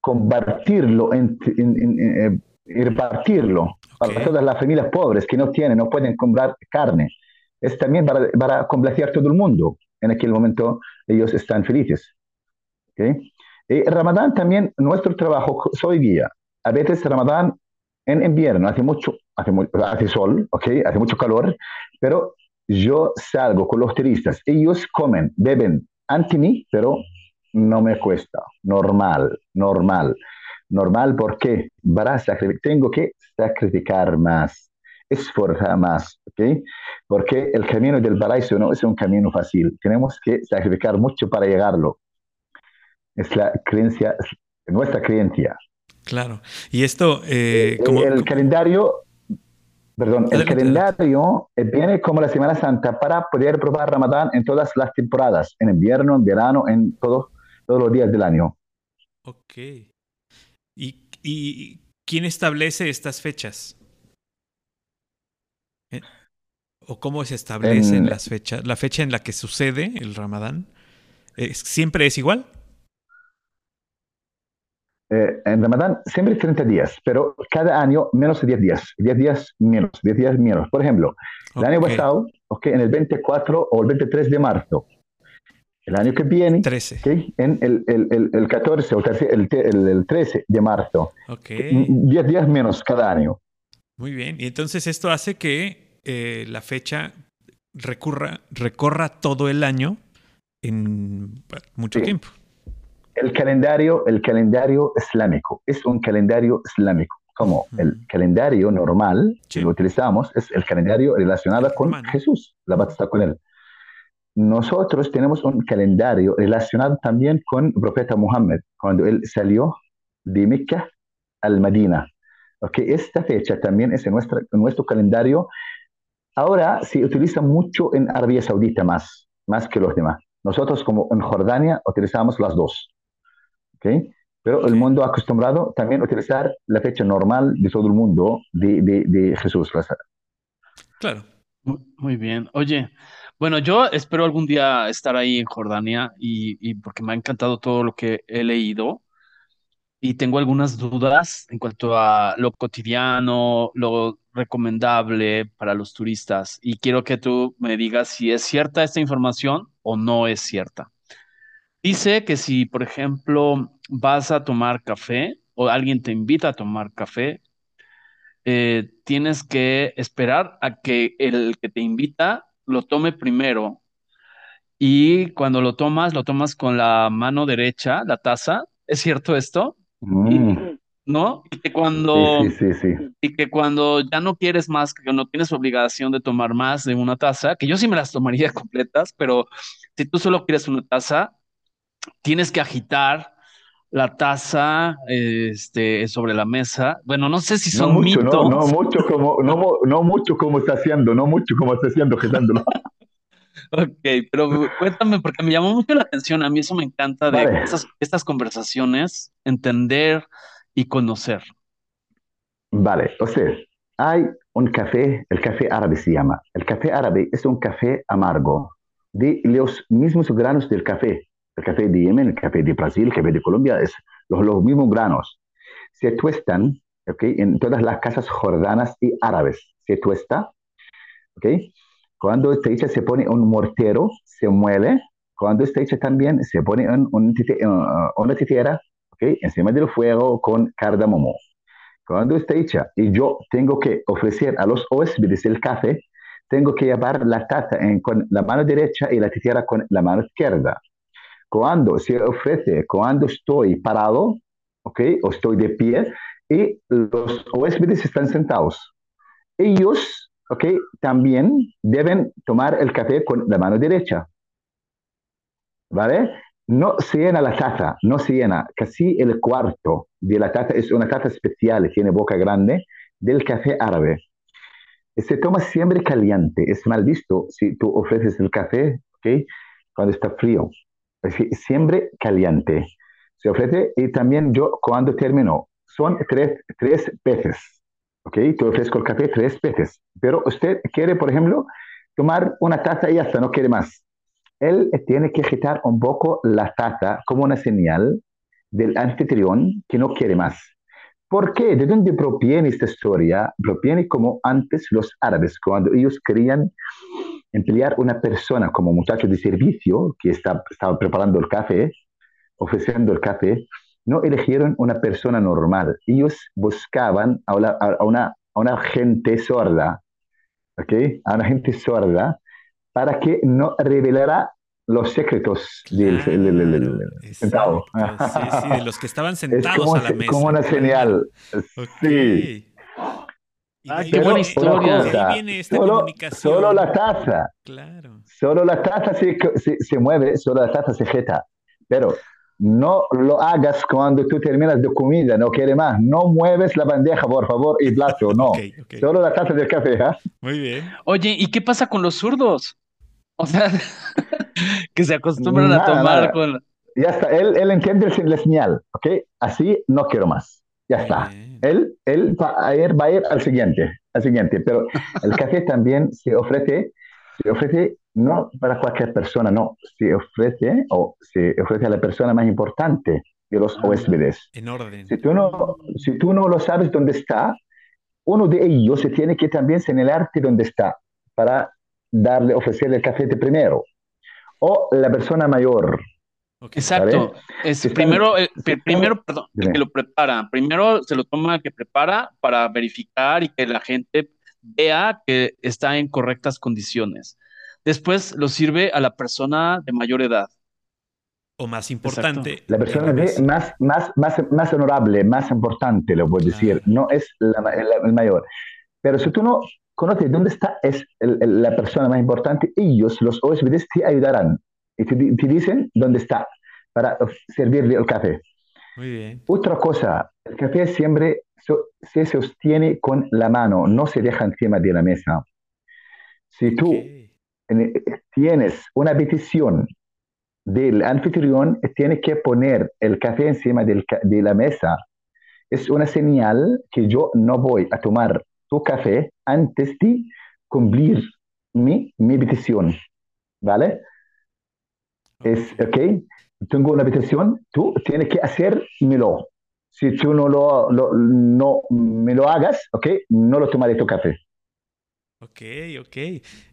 Compartirlo en, en, en, eh, repartirlo okay. para todas las familias pobres que no tienen, no pueden comprar carne. Es también para, para complacer a todo el mundo. En aquel momento ellos están felices. ¿Okay? Y Ramadán también, nuestro trabajo, soy guía. A veces Ramadán en invierno hace mucho, hace, hace sol, ¿okay? hace mucho calor, pero yo salgo con los turistas. Ellos comen, beben ante mí, pero no me cuesta. Normal, normal. Normal porque para tengo que sacrificar más, esforzar más, ¿ok? Porque el camino del paraíso no es un camino fácil. Tenemos que sacrificar mucho para llegarlo. Es la creencia, nuestra creencia. Claro. Y esto, eh, como... El calendario, perdón, el calendario viene como la Semana Santa para poder probar Ramadán en todas las temporadas, en invierno, en verano, en todos todos los días del año. Ok. ¿Y, y quién establece estas fechas? ¿Eh? ¿O cómo se establecen en, las fechas? ¿La fecha en la que sucede el Ramadán? ¿Siempre es igual? Eh, en Ramadán siempre 30 días, pero cada año menos de 10 días, 10 días menos, 10 días menos. Por ejemplo, el año pasado, okay, en el 24 o el 23 de marzo, el año que viene, 13. Okay, en el, el, el, el 14 o el, el, 13 de marzo, okay. 10 días menos cada año. Muy bien, y entonces esto hace que eh, la fecha recurra, recorra todo el año en mucho Sí. tiempo. El calendario, el calendario islámico es un calendario islámico. Como el calendario normal Sí. que lo utilizamos es el calendario relacionado El con. Jesús, la batalla con él. Nosotros tenemos un calendario relacionado también con el profeta Muhammad, cuando él salió de Mecca al Medina. Okay, esta fecha también es en, nuestra, en nuestro calendario. Ahora se utiliza mucho en Arabia Saudita más, más que los demás. Nosotros como en Jordania utilizamos las dos. ¿ok? Pero el mundo ha acostumbrado también a utilizar la fecha normal de todo el mundo de, de, de Jesús. Claro. Muy bien. Oye, bueno, yo espero algún día estar ahí en Jordania y, porque me ha encantado todo lo que he leído. y tengo algunas dudas en cuanto a lo cotidiano, lo recomendable para los turistas y quiero que tú me digas si es cierta esta información o no es cierta. Dice que si, por ejemplo, vas a tomar café o alguien te invita a tomar café, eh, tienes que esperar a que el que te invita lo tome primero y cuando lo tomas, lo tomas con la mano derecha, la taza. ¿Es cierto esto? Mm, ¿No? Y que cuando, sí, sí, sí. y que cuando ya no quieres más, que no tienes obligación de tomar más de una taza, que yo sí me las tomaría completas, pero si tú solo quieres una taza, tienes que agitar la taza, este, sobre la mesa. Bueno, no sé si No son no, no mitos. mucho como, no, no mucho como está haciendo, no mucho como está haciendo, quitándolo. Ok, pero cuéntame, porque me llamó mucho la atención. A mí eso me encanta de Vale, estas, estas conversaciones, entender y conocer. vale. O sea, hay un café, el café árabe se llama. El café árabe es un café amargo de los mismos granos del café. El café de Yemen, el café de Brasil, el café de Colombia, es los, los mismos granos. Se tuestan, ¿ok? En todas las casas jordanas y árabes. Se tuesta, ¿ok? Cuando está hecha se pone un mortero, se muele. Cuando está hecha también se pone un, un una titiera, ¿ok? Encima del fuego con cardamomo. Cuando está hecha y yo tengo que ofrecer a los huéspedes el café, tengo que llevar la taza en- con la mano derecha y la titiera con la mano izquierda. Cuando se ofrece, cuando estoy parado, ¿ok? O estoy de pie y los huéspedes están sentados. Ellos, ¿ok? También deben tomar el café con la mano derecha, ¿vale? No se llena la taza, no se llena. Casi el cuarto de la taza es una taza especial, tiene boca grande, del café árabe. Se toma siempre caliente, es mal visto si tú ofreces el café, ¿ok? Cuando está frío. Siempre caliente. Se ofrece y también yo cuando termino, son tres, tres peces, ¿ok? Te ofrezco el café tres veces, pero usted quiere, por ejemplo, tomar una taza y ya está, no quiere más. Él tiene que agitar un poco la taza como una señal del anfitrión que no quiere más. ¿Por qué? ¿De dónde proviene esta historia? Proviene como antes los árabes, cuando ellos querían emplear una persona como muchacho de servicio que está, estaba preparando el café, ofreciendo el café, no eligieron una persona normal. Ellos buscaban a una, a una, gente sorda, ¿ok? A una gente sorda para que no revelara los secretos del, del- del- del- del Claro, sentado. Sí, sí, de los que estaban Es sentados como, a la mesa. como una claro. señal. Ok. Sí. Ah, qué buena historia. cosa, viene esta solo, comunicación. solo la taza, Claro. solo la taza se, se, se mueve, solo la taza se jeta. Pero no lo hagas cuando tú terminas de comida, no quiere más. No mueves la bandeja, por favor, y plato, no. Ok, ok. Solo la taza del café, ¿ah? Muy bien. Oye, ¿y qué pasa con los zurdos? O sea, que se acostumbran a Nada, tomar nada. con... Ya está, él, él entiende el- la señal, ¿ok? Así no quiero más. Ya está. bien. Él, él va a ir, va a ir al siguiente, al siguiente. Pero el café también se ofrece, se ofrece no para cualquier persona, no. Se ofrece o se ofrece a la persona más importante de los Ah. huéspedes. En orden. Si tú no, si tú no lo sabes dónde está, uno de ellos se tiene que también señalarte dónde está para darle, ofrecerle el café de primero. O la persona mayor, Ok. Exacto. Es Si están- primero, eh, si están- primero, perdón, el que lo prepara. Primero se lo toma el que prepara para verificar y que la gente vea que está en correctas condiciones. Después lo sirve a la persona de mayor edad. O más importante. La persona de mesa. más, más, más, más honorable, más importante, lo puedo decir, no es la- el mayor. Pero si tú no conoces dónde está es el- el- la persona más importante, ellos, los huéspedes, te ayudarán y te, di- te dicen dónde está para servirle el café. Muy bien. Otra cosa, el café siempre so- se sostiene con la mano, no se deja encima de la mesa. Si tú tienes una petición del anfitrión, tiene que poner el café encima del de la mesa. Es una señal que yo no voy a tomar tu café antes de cumplir mi, mi petición. ¿Vale? Es, Ok. tengo una petición, tú tienes que hacérmelo. Si tú no, lo, lo- no me lo hagas, ¿ok? No lo tomaré tu café. Ok, ok.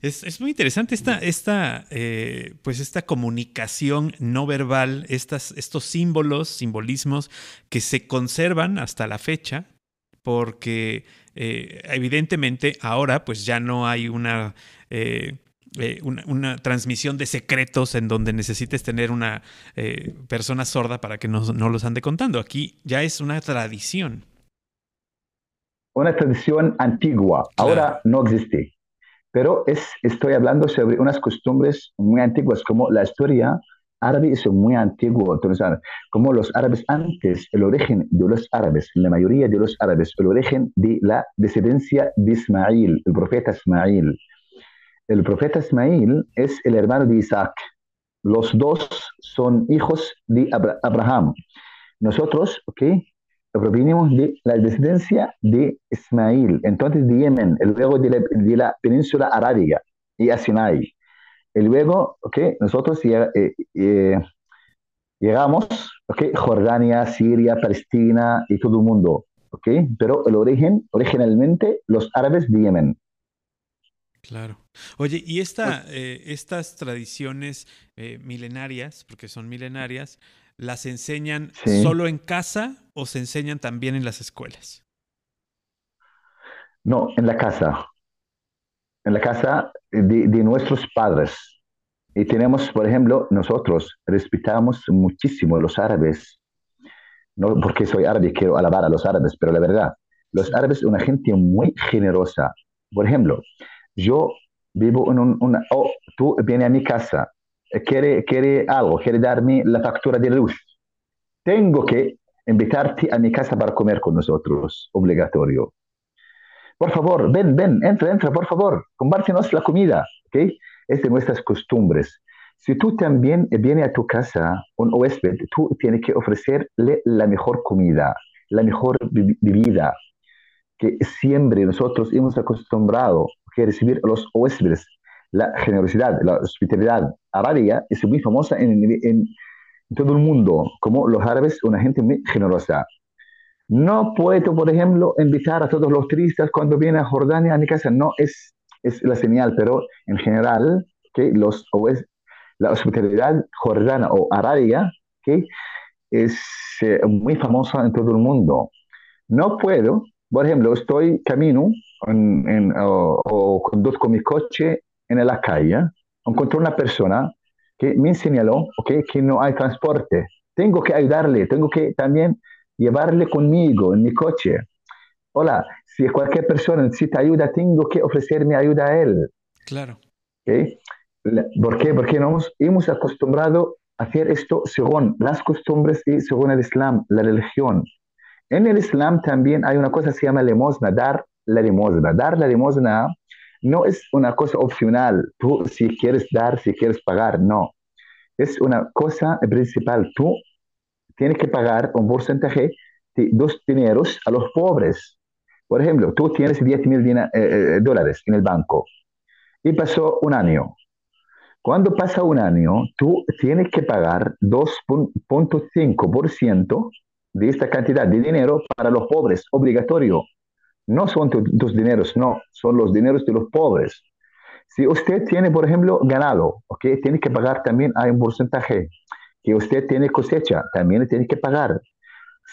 Es, es muy interesante esta, esta, eh, pues esta comunicación no verbal, estas, estos símbolos, simbolismos que se conservan hasta la fecha, porque eh, evidentemente ahora pues ya no hay una, eh, eh, una, una transmisión de secretos en donde necesites tener una eh, persona sorda para que no, no los ande contando. Aquí ya es una tradición. Una tradición antigua, Claro. ahora no existe. Pero es, estoy hablando sobre unas costumbres muy antiguas, como la historia árabe es muy antiguo. Entonces, como los árabes antes, el origen de los árabes, la mayoría de los árabes, el origen de la descendencia de Ismail, el profeta Ismail. El profeta Ismail es el hermano de Isaac. Los dos son hijos de Abra- Abraham. Nosotros, ¿ok? Provenimos de la descendencia de Ismail, entonces de Yemen, luego de la, de la península arábiga y a Sinai. Y luego, ¿ok? Nosotros eh, eh, llegamos, ¿ok? Jordania, Siria, Palestina y todo el mundo, ¿ok? Pero el origen, originalmente, los árabes de Yemen. Claro. Oye, y esta, eh, estas tradiciones milenarias, porque son milenarias, ¿las enseñan Sí. solo en casa o se enseñan también en las escuelas? No, en la casa, en la casa de, de nuestros padres. Y tenemos, por ejemplo, nosotros respetamos muchísimo a los árabes, no porque soy árabe quiero alabar a los árabes, pero la verdad, los árabes son una gente muy generosa. Por ejemplo, yo vivo en un, una, oh, tú vienes a mi casa, eh, quiere, quiere algo, quiere darme la factura de luz. Tengo que invitarte a mi casa para comer con nosotros, obligatorio. Por favor, ven, ven, entra, entra, por favor, compártenos la comida, ¿ok? Es de nuestras costumbres. Si tú también vienes a tu casa, un huésped, tú tienes que ofrecerle la mejor comida, la mejor bi- bebida, que siempre nosotros hemos acostumbrado a recibir a los huéspedes. La generosidad, la hospitalidad arábiga es muy famosa en- en todo el mundo, como los árabes, una gente muy generosa. No puedo, por ejemplo, invitar a todos los turistas cuando vienen a Jordania a mi casa. No es, es la señal, pero en general, que los, o es, la hospitalidad jordana o arábiga que es eh, muy famosa en todo el mundo. No puedo, por ejemplo, estoy camino en, en, o, o conduzco mi coche en la calle, encontré una persona que me señaló okay, que no hay transporte. Tengo que ayudarle, tengo que también llevarle conmigo en mi coche. Hola, si cualquier persona necesita ayuda, tengo que ofrecerme ayuda a él. Claro. ¿ok? La- ¿Por qué? Porque nos hemos acostumbrado a hacer esto según las costumbres y según el Islam, la religión. En el Islam también hay una cosa que se llama limosna, dar la limosna. Dar la limosna no es una cosa opcional. Tú si quieres dar, si quieres pagar, no. Es una cosa principal. Tú tienes que pagar un porcentaje de dos dineros a los pobres. Por ejemplo, tú tienes 10 mil eh, eh, dólares en el banco y pasó un año. Cuando pasa un año, tú tienes que pagar 2.5% de esta cantidad de dinero para los pobres, obligatorio. No son tu- tus dineros, no, son los dineros de los pobres. Si usted tiene, por ejemplo, ganado, ¿ok? Tiene que pagar también, hay un porcentaje. Que usted tiene cosecha, también tiene que pagar.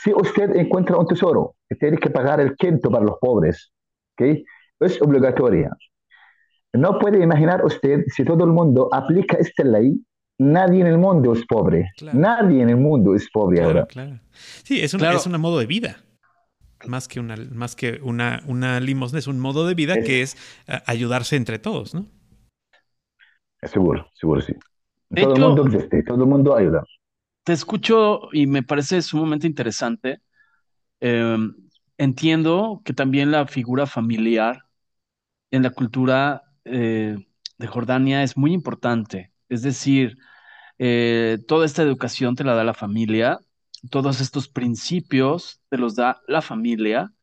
Si usted encuentra un tesoro, tiene que pagar el quinto para los pobres, ¿ok? Es obligatoria. No puede imaginar usted si todo el mundo aplica esta ley, nadie en el mundo es pobre. Claro. Nadie en el mundo es pobre Claro, ahora. claro. Sí, es un, Claro. es un modo de vida. Más que una, más que una, una limosna, es un modo de vida Es- que es eh, ayudarse entre todos, ¿no? Seguro, seguro sí. De todo el mundo existe, todo el mundo ayuda. Te escucho y me parece sumamente interesante. Eh, entiendo que también la figura familiar en la cultura eh, de Jordania es muy importante. Es decir, eh, toda esta educación te la da la familia, todos estos principios te los da la familia.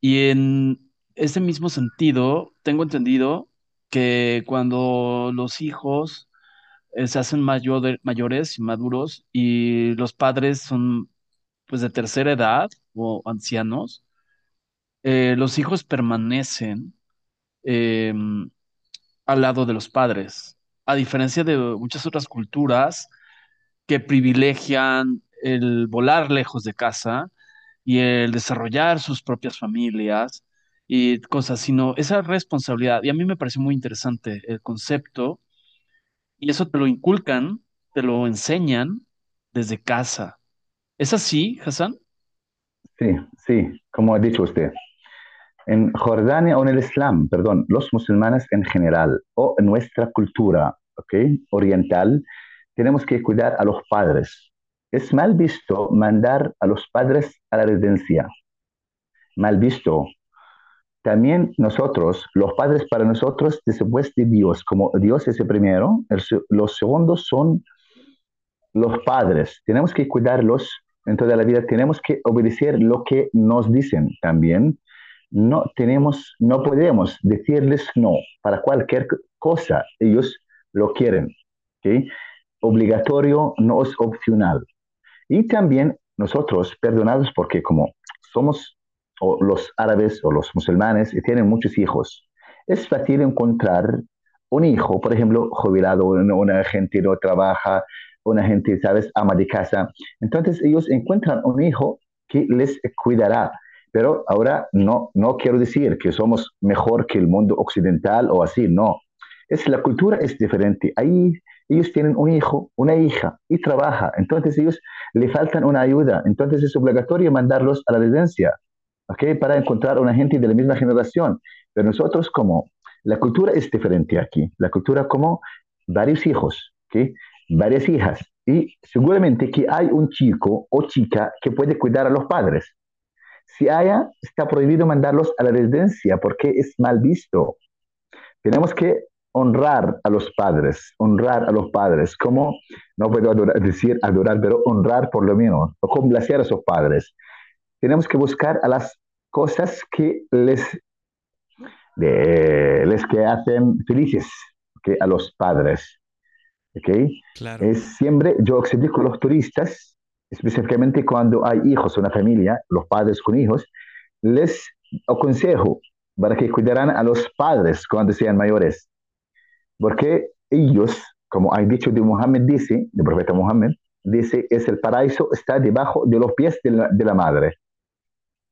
Y en ese mismo sentido, tengo entendido que cuando los hijos se hacen mayor- mayores y maduros y los padres son pues de tercera edad o ancianos, eh, los hijos permanecen em, al lado de los padres, a diferencia de muchas otras culturas que privilegian el volar lejos de casa y el desarrollar sus propias familias y cosas, sino esa responsabilidad. Y a mí me pareció muy interesante el concepto y eso te lo inculcan, te lo enseñan desde casa. ¿Es así, Hassan? Sí, sí, como ha dicho usted. En Jordania o en el Islam, perdón, los musulmanes en general o en nuestra cultura ¿okay? oriental, tenemos que cuidar a los padres. Es mal visto mandar a los padres a la residencia. Mal visto. También nosotros, los padres para nosotros, después de Dios, como Dios es el primero, los segundos son los padres. Tenemos que cuidarlos en toda la vida. Tenemos que obedecer lo que nos dicen también. No tenemos, no podemos decirles no para cualquier cosa. Ellos lo quieren. Obligatorio no es opcional. Y también nosotros, perdonados porque como somos o los árabes o los musulmanes tienen muchos hijos, es fácil encontrar un hijo, por ejemplo, jubilado, una gente no trabaja, una gente, ¿sabes?, ama de casa. Entonces ellos encuentran un hijo que les cuidará. Pero ahora no, no quiero decir que somos mejor que el mundo occidental o así, no. Es, la cultura es diferente. Ahí ellos tienen un hijo, una hija y trabaja. Entonces ellos le faltan una ayuda. Entonces es obligatorio mandarlos a la residencia, ¿ok? Para encontrar una gente de la misma generación. Pero nosotros como, la cultura es diferente aquí. La cultura como varios hijos, ¿ok? Varias hijas. Y seguramente que hay un chico o chica que puede cuidar a los padres. Si haya, está prohibido mandarlos a la residencia porque es mal visto. Tenemos que honrar a los padres, honrar a los padres, como, no puedo decir adorar, pero honrar por lo menos, o complacer a sus padres. Tenemos que buscar a las cosas que les, les que hacen felices que a los padres. ¿okay? Claro. Es siempre, yo explico a los turistas, específicamente cuando hay hijos, una familia, los padres con hijos, les aconsejo para que cuidaran a los padres cuando sean mayores porque ellos, como hay dicho de Muhammad, dice, del profeta Muhammad, dice, es el paraíso, está debajo de los pies de la, madre.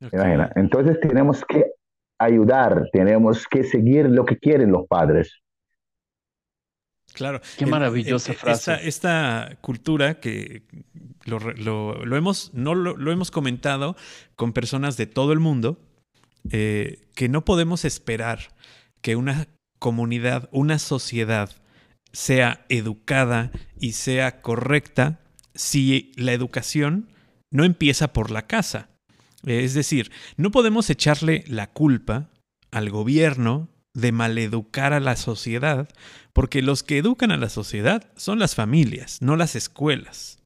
Entonces tenemos que ayudar, tenemos que seguir lo que quieren los padres. Claro. Qué maravillosa frase. Esta, cultura que lo, hemos, no lo, hemos comentado con personas de todo el mundo, eh, que no podemos esperar que una comunidad, una sociedad sea educada y sea correcta si la educación no empieza por la casa. Es decir, no podemos echarle la culpa al gobierno de maleducar a la sociedad, porque los que educan a la sociedad son las familias, no las escuelas.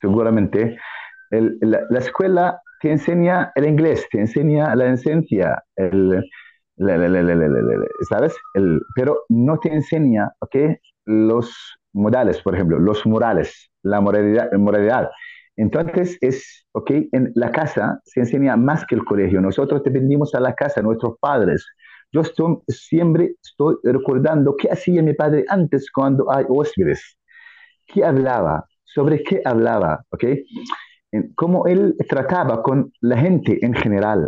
Seguramente. la, la, escuela te enseña el inglés, te enseña la esencia, el, ¿sabes? El, pero no te enseña. Los modales, por ejemplo, los morales, la moralidad. moralidad. Entonces, es, ¿ok? En la casa se enseña más que el colegio. Nosotros dependimos a la casa, nuestros padres. Yo estoy, siempre estoy recordando qué hacía mi padre antes cuando hay huéspedes. ¿Qué hablaba? ¿Sobre qué hablaba? ¿Ok? Cómo él trataba con la gente en general.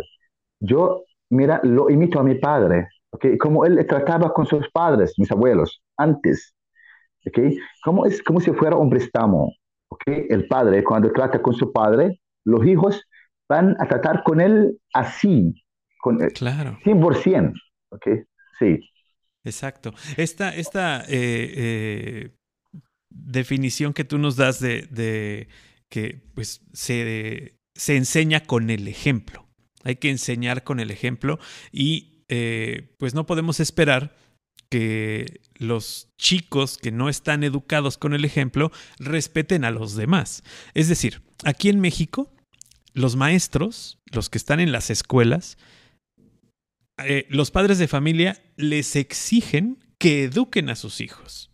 Yo mira, lo imito a mi padre, ¿ok? Como él trataba con sus padres, mis abuelos, antes, ¿ok? Como es como si fuera un préstamo, ¿ok? El padre, cuando trata con su padre, los hijos van a tratar con él así, con, claro. 100%, ¿ok? Sí. Exacto. Esta, esta eh, eh, definición que tú nos das de, de que pues, se, se enseña con el ejemplo. Hay que enseñar con el ejemplo y eh, pues no podemos esperar que los chicos que no están educados con el ejemplo respeten a los demás. Es decir, aquí en México, los maestros, los que están en las escuelas, eh, los padres de familia les exigen que eduquen a sus hijos,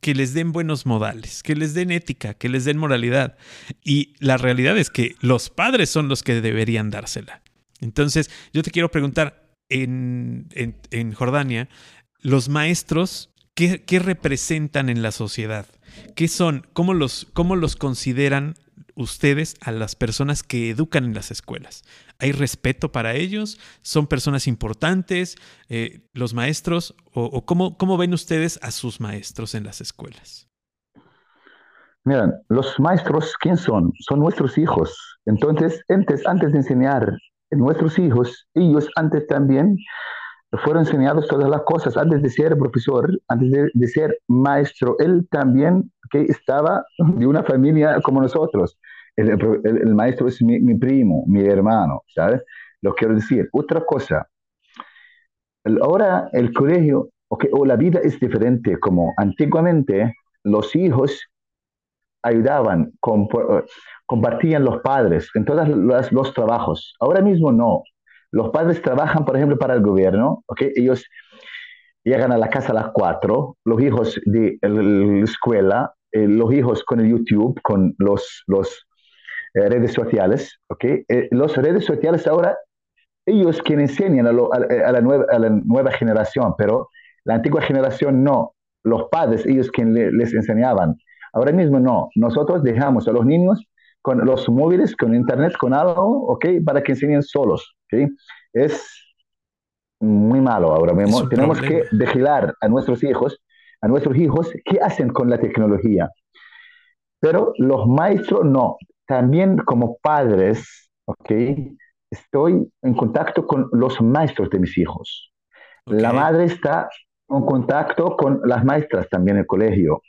que les den buenos modales, que les den ética, que les den moralidad. Y la realidad es que los padres son los que deberían dársela. Entonces, yo te quiero preguntar, en, en, Jordania, los maestros, ¿qué, ¿qué, representan en la sociedad? ¿Qué son? ¿Cómo los, cómo los consideran ustedes a las personas que educan en las escuelas? ¿Hay respeto para ellos? ¿Son personas importantes? Eh, ¿Los maestros? ¿O, cómo, cómo, ven ustedes a sus maestros en las escuelas? Miren, los maestros, ¿quién son? Son nuestros hijos. Entonces, antes, antes de enseñar a nuestros hijos, ellos antes también fueron enseñados todas las cosas. Antes de ser profesor, antes de, ser maestro, él también que estaba de una familia como nosotros el, maestro es mi, primo, mi hermano, ¿sabes? Lo quiero decir. Otra cosa, ahora el colegio o la vida es diferente, como antiguamente los hijos ayudaban, compartían los padres en todos los, trabajos. Ahora mismo no. Los padres trabajan, por ejemplo, para el gobierno, ellos llegan a la casa a las cuatro, los hijos de la escuela, eh, los hijos con el YouTube, con los, eh, redes sociales, ¿ok? Eh, redes sociales ahora, ellos quienes enseñan a, la nueva, generación, pero la antigua generación no, los padres, ellos quienes les enseñaban. Ahora mismo no, nosotros dejamos a los niños con los móviles, con internet, con algo, ¿ok? Para que enseñen solos, Es muy malo ahora mismo. Tenemos que vigilar a nuestros hijos, a nuestros hijos, qué hacen con la tecnología. Pero los maestros no también como padres, ¿ok? Estoy en contacto con los maestros de mis hijos. La madre está en contacto con las maestras también en el colegio.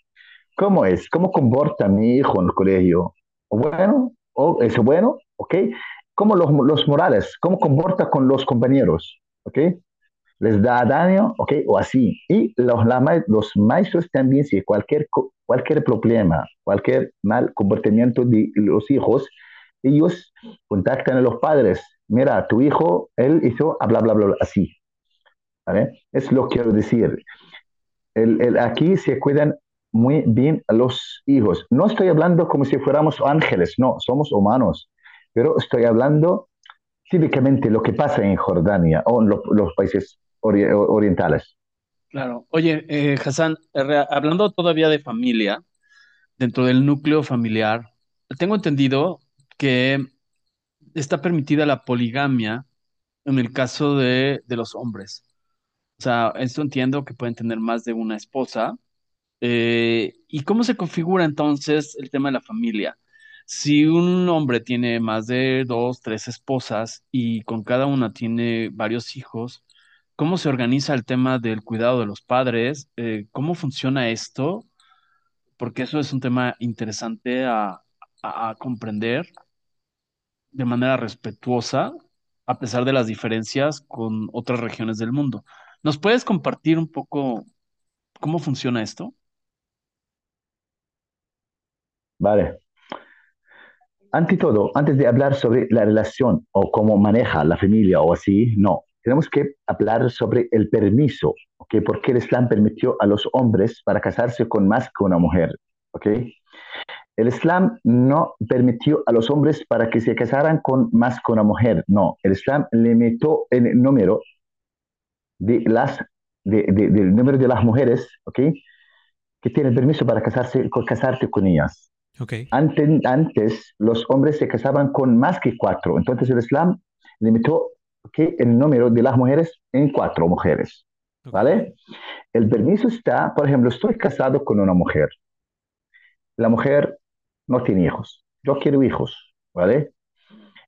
¿Cómo es? ¿Cómo comporta mi hijo en el colegio? bueno? ¿O ¿Es bueno? ¿Ok? ¿Cómo los, los morales? ¿Cómo comporta con los compañeros? ¿Ok? les da daño, ¿ok? O así. Y los, los maestros también, si cualquier, cualquier problema, cualquier mal comportamiento de los hijos, ellos contactan a los padres. Mira, tu hijo, él hizo bla, bla, bla, así. ¿Vale? Es lo que quiero decir. El, el, aquí se cuidan muy bien a los hijos. No estoy hablando como si fuéramos ángeles, no, somos humanos, pero estoy hablando cívicamente lo que pasa en Jordania o en los países orientales. Claro. Oye, eh, Hassan, hablando todavía de familia, dentro del núcleo familiar, tengo entendido que está permitida la poligamia en el caso de, los hombres. O sea, esto entiendo que pueden tener más de una esposa. Eh, ¿Y cómo se configura entonces el tema de la familia? Si un hombre tiene más de dos, tres esposas y con cada una tiene varios hijos, cómo se organiza el tema del cuidado de los padres, eh, cómo funciona esto, porque eso es un tema interesante a, comprender de manera respetuosa, a pesar de las diferencias con otras regiones del mundo. ¿Nos puedes compartir un poco cómo funciona esto? Vale. Ante todo, antes de hablar sobre la relación o cómo maneja la familia o así, no tenemos que hablar sobre el permiso, ¿ok? ¿Por qué el Islam permitió a los hombres para casarse con más que una mujer? ¿Ok? El Islam no permitió a los hombres para que se casaran con más que una mujer, no. El Islam limitó el número de las, del número de las mujeres, ¿ok? Que tienen permiso para casarse, con, casarte con ellas. Okay. Antes, antes los hombres se casaban con más que cuatro, entonces el Islam limitó que el número de las mujeres en cuatro mujeres. ¿Vale? El permiso está, por ejemplo, estoy casado con una mujer. La mujer no tiene hijos. Yo quiero hijos. ¿Vale?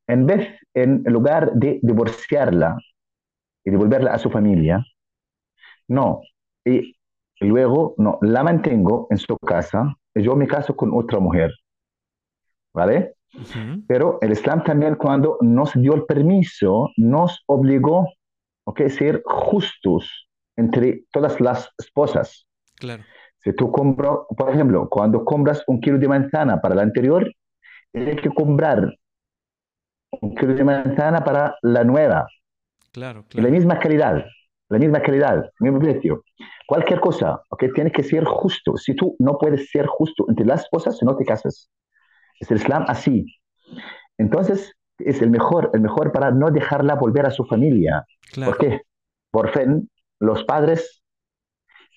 En vez, en lugar de divorciarla y devolverla a su familia, no. Y luego, no, la mantengo en su casa yo me caso con otra mujer. ¿Vale? Pero el Islam también cuando nos dio el permiso, nos obligó a ser justos entre todas las esposas. Claro. Si tú compras, por ejemplo, cuando compras un kilo de manzana para la anterior, tienes que comprar un kilo de manzana para la nueva. Claro, claro. La misma calidad, la misma calidad, mismo precio. Cualquier cosa, ¿ok? Tiene que ser justo. Si tú no puedes ser justo entre las cosas, no te casas. Es el Islam así. Entonces, es el mejor, el mejor para no dejarla volver a su familia. ¿Por qué? Por fin, los padres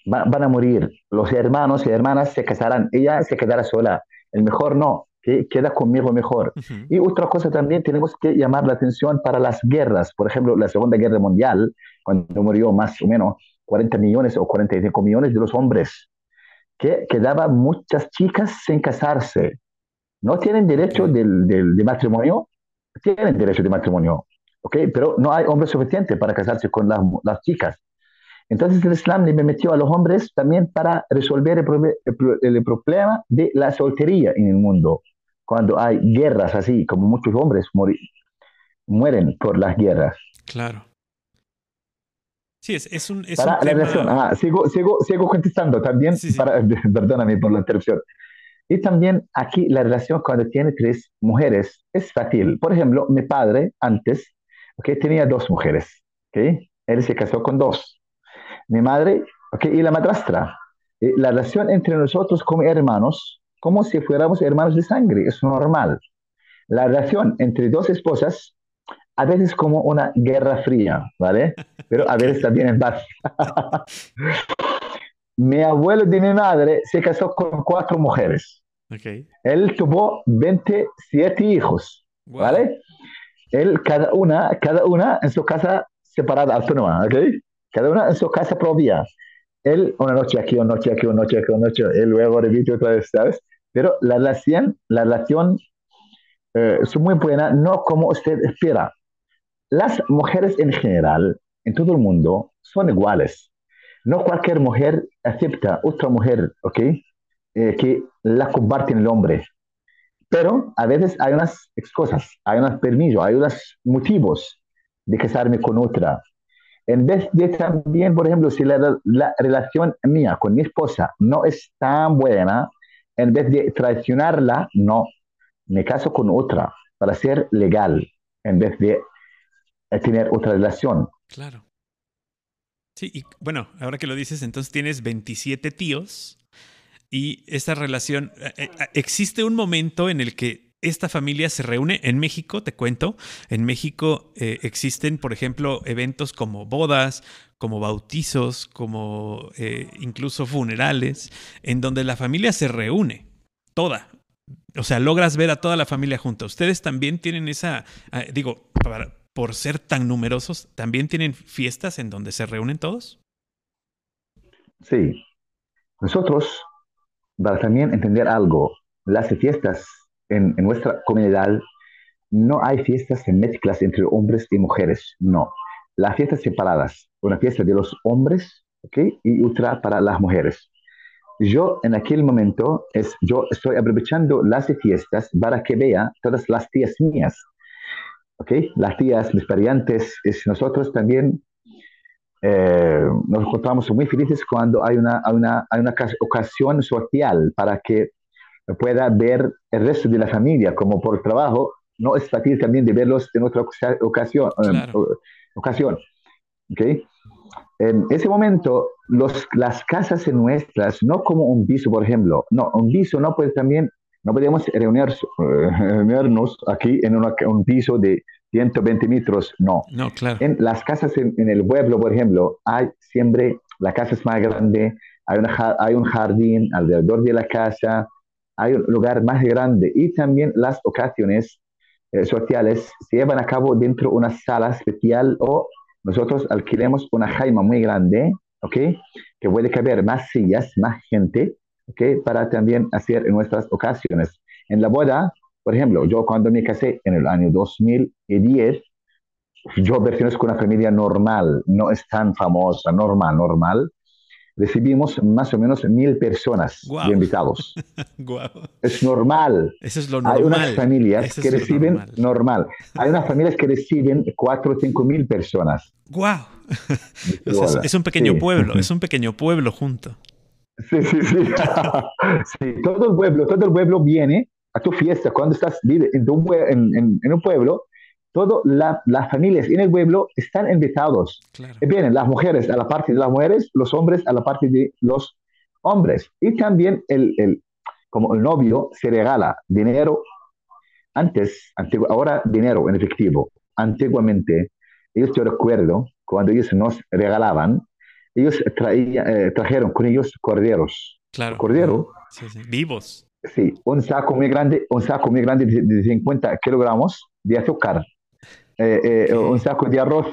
van a morir, los hermanos y hermanas se casarán, ella se quedará sola. El mejor no, que queda conmigo mejor. Y otra cosa también tenemos que llamar la atención para las guerras. Por ejemplo, la Segunda Guerra Mundial, cuando murió más o menos 40 millones o 45 millones de los hombres, que quedaban muchas chicas sin casarse. No tienen derecho del, del, de matrimonio, tienen derecho de matrimonio, ¿ok? Pero no hay hombres suficientes para casarse con las, las chicas. Entonces el Islam le metió a los hombres también para resolver el, el, problema de la soltería en el mundo. Cuando hay guerras así, como muchos hombres mueren por las guerras. Claro. Sí, es, es un, es para un la tema... relación, ah, sigo, sigo, sigo contestando también, Sí, sí. Para, perdóname por la interrupción. Y también aquí la relación cuando tiene tres mujeres es fácil. Por ejemplo, mi padre antes okay, tenía dos mujeres. ¿okay? Él se casó con dos. Mi madre okay, y la madrastra. Eh, la relación entre nosotros como hermanos, como si fuéramos hermanos de sangre, es normal. La relación entre dos esposas, a veces como una guerra fría, ¿vale? Pero a veces también es paz. mi abuelo de mi madre se casó con cuatro mujeres. Okay. Él tuvo 27 hijos, Wow. ¿vale? Él, cada una, cada una en su casa separada, autónoma, ¿ok? Cada una en su casa propia. Él, una noche aquí, una noche aquí, una noche aquí, una noche, él luego repite otra vez, ¿sabes? Pero la relación, la relación eh, es muy buena, no como usted espera. Las mujeres en general, en todo el mundo, son iguales. No cualquier mujer acepta otra mujer, ¿ok? Eh, que la comparten el hombre. Pero a veces hay unas cosas, hay unos permisos, hay unos motivos de casarme con otra. En vez de también, por ejemplo, si la, la relación mía con mi esposa no es tan buena, en vez de traicionarla, no, me caso con otra para ser legal, en vez de tener otra relación. Claro. Sí, y bueno, ahora que lo dices, entonces tienes 27 tíos y esta relación, eh, eh, existe un momento en el que esta familia se reúne en México, te cuento, en México eh, existen, por ejemplo, eventos como bodas, como bautizos, como eh, incluso funerales, en donde la familia se reúne, toda. O sea, logras ver a toda la familia junta. Ustedes también tienen esa, eh, digo, para, por ser tan numerosos, ¿también tienen fiestas en donde se reúnen todos? Sí. Nosotros, para también entender algo, las fiestas en, nuestra comunidad, no hay fiestas en mezclas entre hombres y mujeres, no. Las fiestas separadas, una fiesta de los hombres ¿okay? y otra para las mujeres. Yo en aquel momento, es, yo estoy aprovechando las fiestas para que vea todas las tías mías. ¿Okay? Las tías, mis parientes, es, nosotros también eh, nos encontramos muy felices cuando hay una, hay una, hay una ocasión social para que pueda ver el resto de la familia, como por trabajo, no es fácil también de verlos en otra ocasión. Claro. Eh, ocasión ¿okay? En ese momento, los, las casas nuestras, no como un piso, por ejemplo, no, un piso no puede también, no podemos reunir, uh, reunirnos aquí en una, un piso de 120 metros, no. No, claro. En las casas en, en, el pueblo, por ejemplo, hay siempre, la casa es más grande, hay, una, hay un jardín alrededor de la casa, hay un lugar más grande y también las ocasiones eh, sociales se llevan a cabo dentro de una sala especial o nosotros alquilemos una jaima muy grande, ¿ok? Que puede caber más sillas, más gente, ¿ok? Para también hacer en nuestras ocasiones. En la boda, por ejemplo, yo cuando me casé en el año 2010, yo pertenezco a una familia normal, no es tan famosa, normal, normal. Recibimos más o menos mil personas de invitados. Guau. Es normal. Eso es lo normal. Hay unas familias Eso que reciben, normal. normal. Hay unas familias que reciben cuatro o cinco mil personas. Sea, es, es un pequeño Sí. pueblo, es un pequeño pueblo junto. Sí, sí, sí. Sí, Todo el pueblo, todo el pueblo viene a tu fiesta cuando estás en, tu en- en- en un pueblo todas las familias en el pueblo están invitados. Vienen las mujeres a la parte de las mujeres, los hombres a la parte de los hombres. Y también el, el como el novio se regala dinero antes, ahora dinero en efectivo. Antiguamente, yo recuerdo, cuando ellos nos regalaban, ellos traían, eh, trajeron con ellos corderos. Claro. Cordero. Vivos. Sí, un saco muy grande, un saco muy grande de, 50 kilogramos de azúcar, eh, eh, un saco de arroz.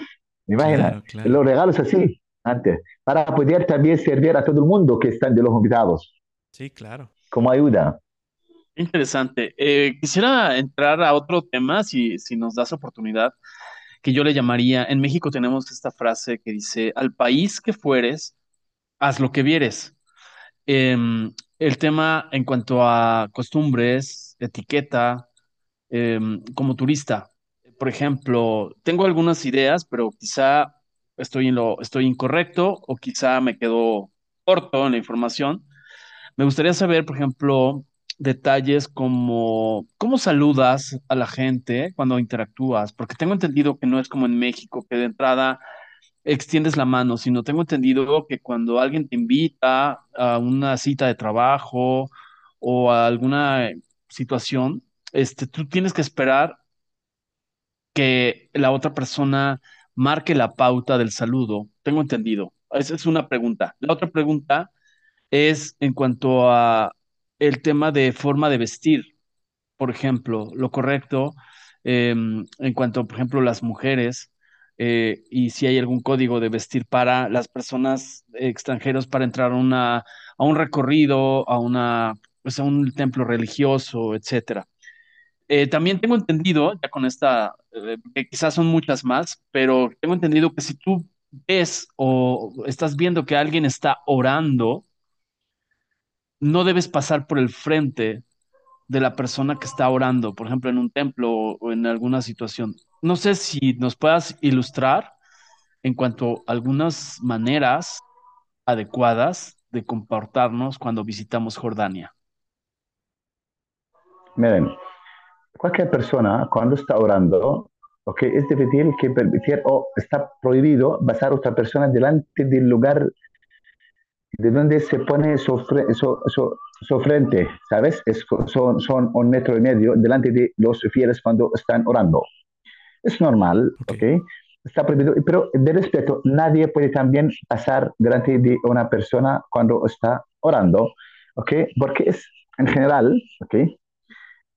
Imagina, los regalos así antes, para poder también servir a todo el mundo que están de los invitados. Sí, claro. Como ayuda. Interesante. Eh, quisiera entrar a otro tema, si, si nos das oportunidad, que yo le llamaría, en México tenemos esta frase que dice, al país que fueres, haz lo que vieres. Em, el tema en cuanto a costumbres, etiqueta, em, como turista. Por ejemplo, tengo algunas ideas, pero quizá estoy, estoy incorrecto o quizá me quedo corto en la información. Me gustaría saber, por ejemplo, detalles como cómo saludas a la gente cuando interactúas, porque tengo entendido que no es como en México, que de entrada extiendes la mano, sino tengo entendido que cuando alguien te invita a una cita de trabajo o a alguna situación, este, tú tienes que esperar que la otra persona marque la pauta del saludo. Tengo entendido. Esa es una pregunta. La otra pregunta es en cuanto a el tema de forma de vestir. Por ejemplo, lo correcto em, en cuanto, por ejemplo, las mujeres eh, y si hay algún código de vestir para las personas extranjeros para entrar a, una, a un recorrido, a, una, pues a un templo religioso, etcétera. Eh, también tengo entendido, ya con esta, eh, que quizás son muchas más, pero tengo entendido que si tú ves o estás viendo que alguien está orando, no debes pasar por el frente de la persona que está orando, por ejemplo, en un templo o en alguna situación. No sé si nos puedas ilustrar en cuanto a algunas maneras adecuadas de comportarnos cuando visitamos Jordania. Miren, cualquier persona cuando está orando, okay, es difícil que permitir o está prohibido pasar a otra persona delante del lugar de donde se pone su, frente, ¿sabes? Es, son, son un metro y medio delante de los fieles cuando están orando. Es normal, ¿ok? Está prohibido, pero de respeto, nadie puede también pasar delante de una persona cuando está orando, ¿ok? Porque es, en general, ¿ok?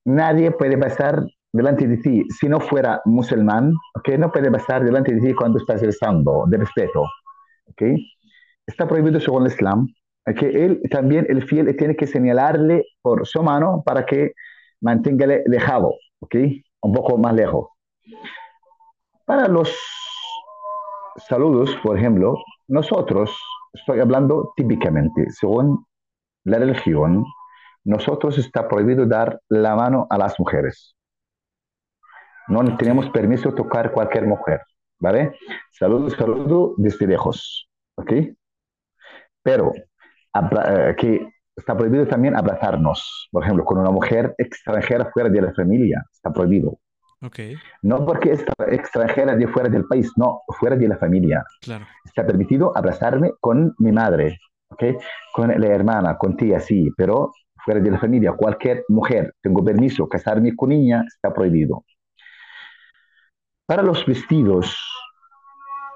Nadie puede pasar delante de ti, si no fuera musulmán, ¿ok? No puede pasar delante de ti cuando estás rezando, de respeto, ¿ok? Está prohibido según el Islam, que él también, el fiel, tiene que señalarle por su mano para que mantenga lejado, ¿ok? Un poco más lejos. Para los saludos, por ejemplo, nosotros, estoy hablando típicamente, según la religión, nosotros está prohibido dar la mano a las mujeres. No tenemos permiso de tocar cualquier mujer, ¿vale? Saludo, saludo desde lejos, ¿ok? Pero eh, está prohibido también abrazarnos, por ejemplo, con una mujer extranjera fuera de la familia, está prohibido. Okay. No porque es extranjera de fuera del país, no, fuera de la familia. Claro. Está permitido abrazarme con mi madre, ¿okay? con la hermana, con tía, sí, pero fuera de la familia, cualquier mujer, tengo permiso, casarme con niña, está prohibido. Para los vestidos,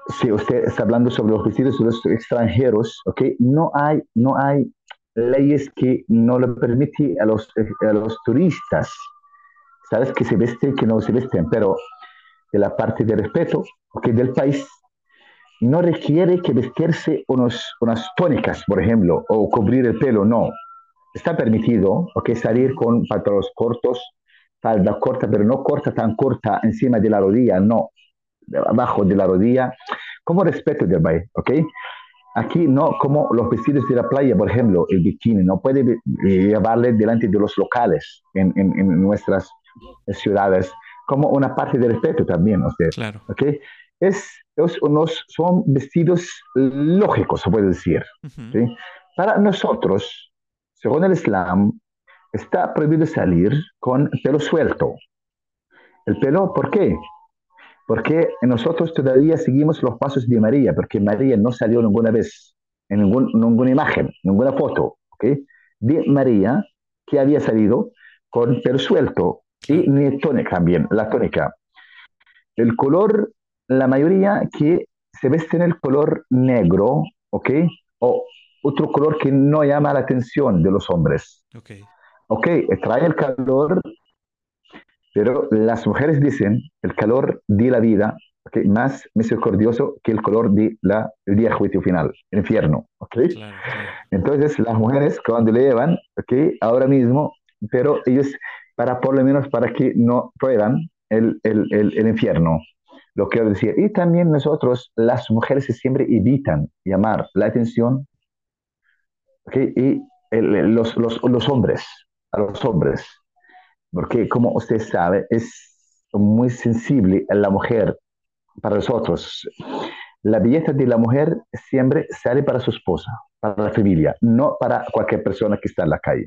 si usted está hablando sobre los vestidos de los extranjeros, ¿ok? No hay, no hay leyes que no le permiten a los, a los turistas, ¿sabes? Que se vesten, que no se vesten, pero de la parte de respeto, ¿ok? Del país, no requiere que vestirse unos, unas tónicas, por ejemplo, o cubrir el pelo, no. Está permitido, ¿ok? Salir con pantalones cortos, falda corta, pero no corta tan corta encima de la rodilla, no abajo de la rodilla, como respeto del país, ¿ok? Aquí no como los vestidos de la playa, por ejemplo, el bikini, no puede eh, llevarle delante de los locales en, en, nuestras ciudades, como una parte de respeto también, usted, claro. ¿ok? Es, es unos, son vestidos lógicos, se puede decir. ¿sí? Para nosotros, según el Islam, está prohibido salir con pelo suelto. ¿El pelo por qué? Porque nosotros todavía seguimos los pasos de María, porque María no salió ninguna vez, en ningún, ninguna imagen, ninguna foto, ¿ok? De María que había salido con pelo suelto y ni tónica también, la tónica. El color, la mayoría que se veste en el color negro, ¿ok? O otro color que no llama la atención de los hombres. Ok. Ok, trae el calor, pero las mujeres dicen el calor de la vida okay, más misericordioso que el color del de día juicio final, el infierno. Okay? Entonces las mujeres cuando le llevan, okay, ahora mismo, pero ellos para por lo menos para que no prueban el, el, el, infierno. Lo quiero decir. Y también nosotros, las mujeres siempre evitan llamar la atención ¿okay? y los, los, los hombres, a los hombres porque como usted sabe, es muy sensible a la mujer para nosotros. La belleza de la mujer siempre sale para su esposa, para la familia, no para cualquier persona que está en la calle.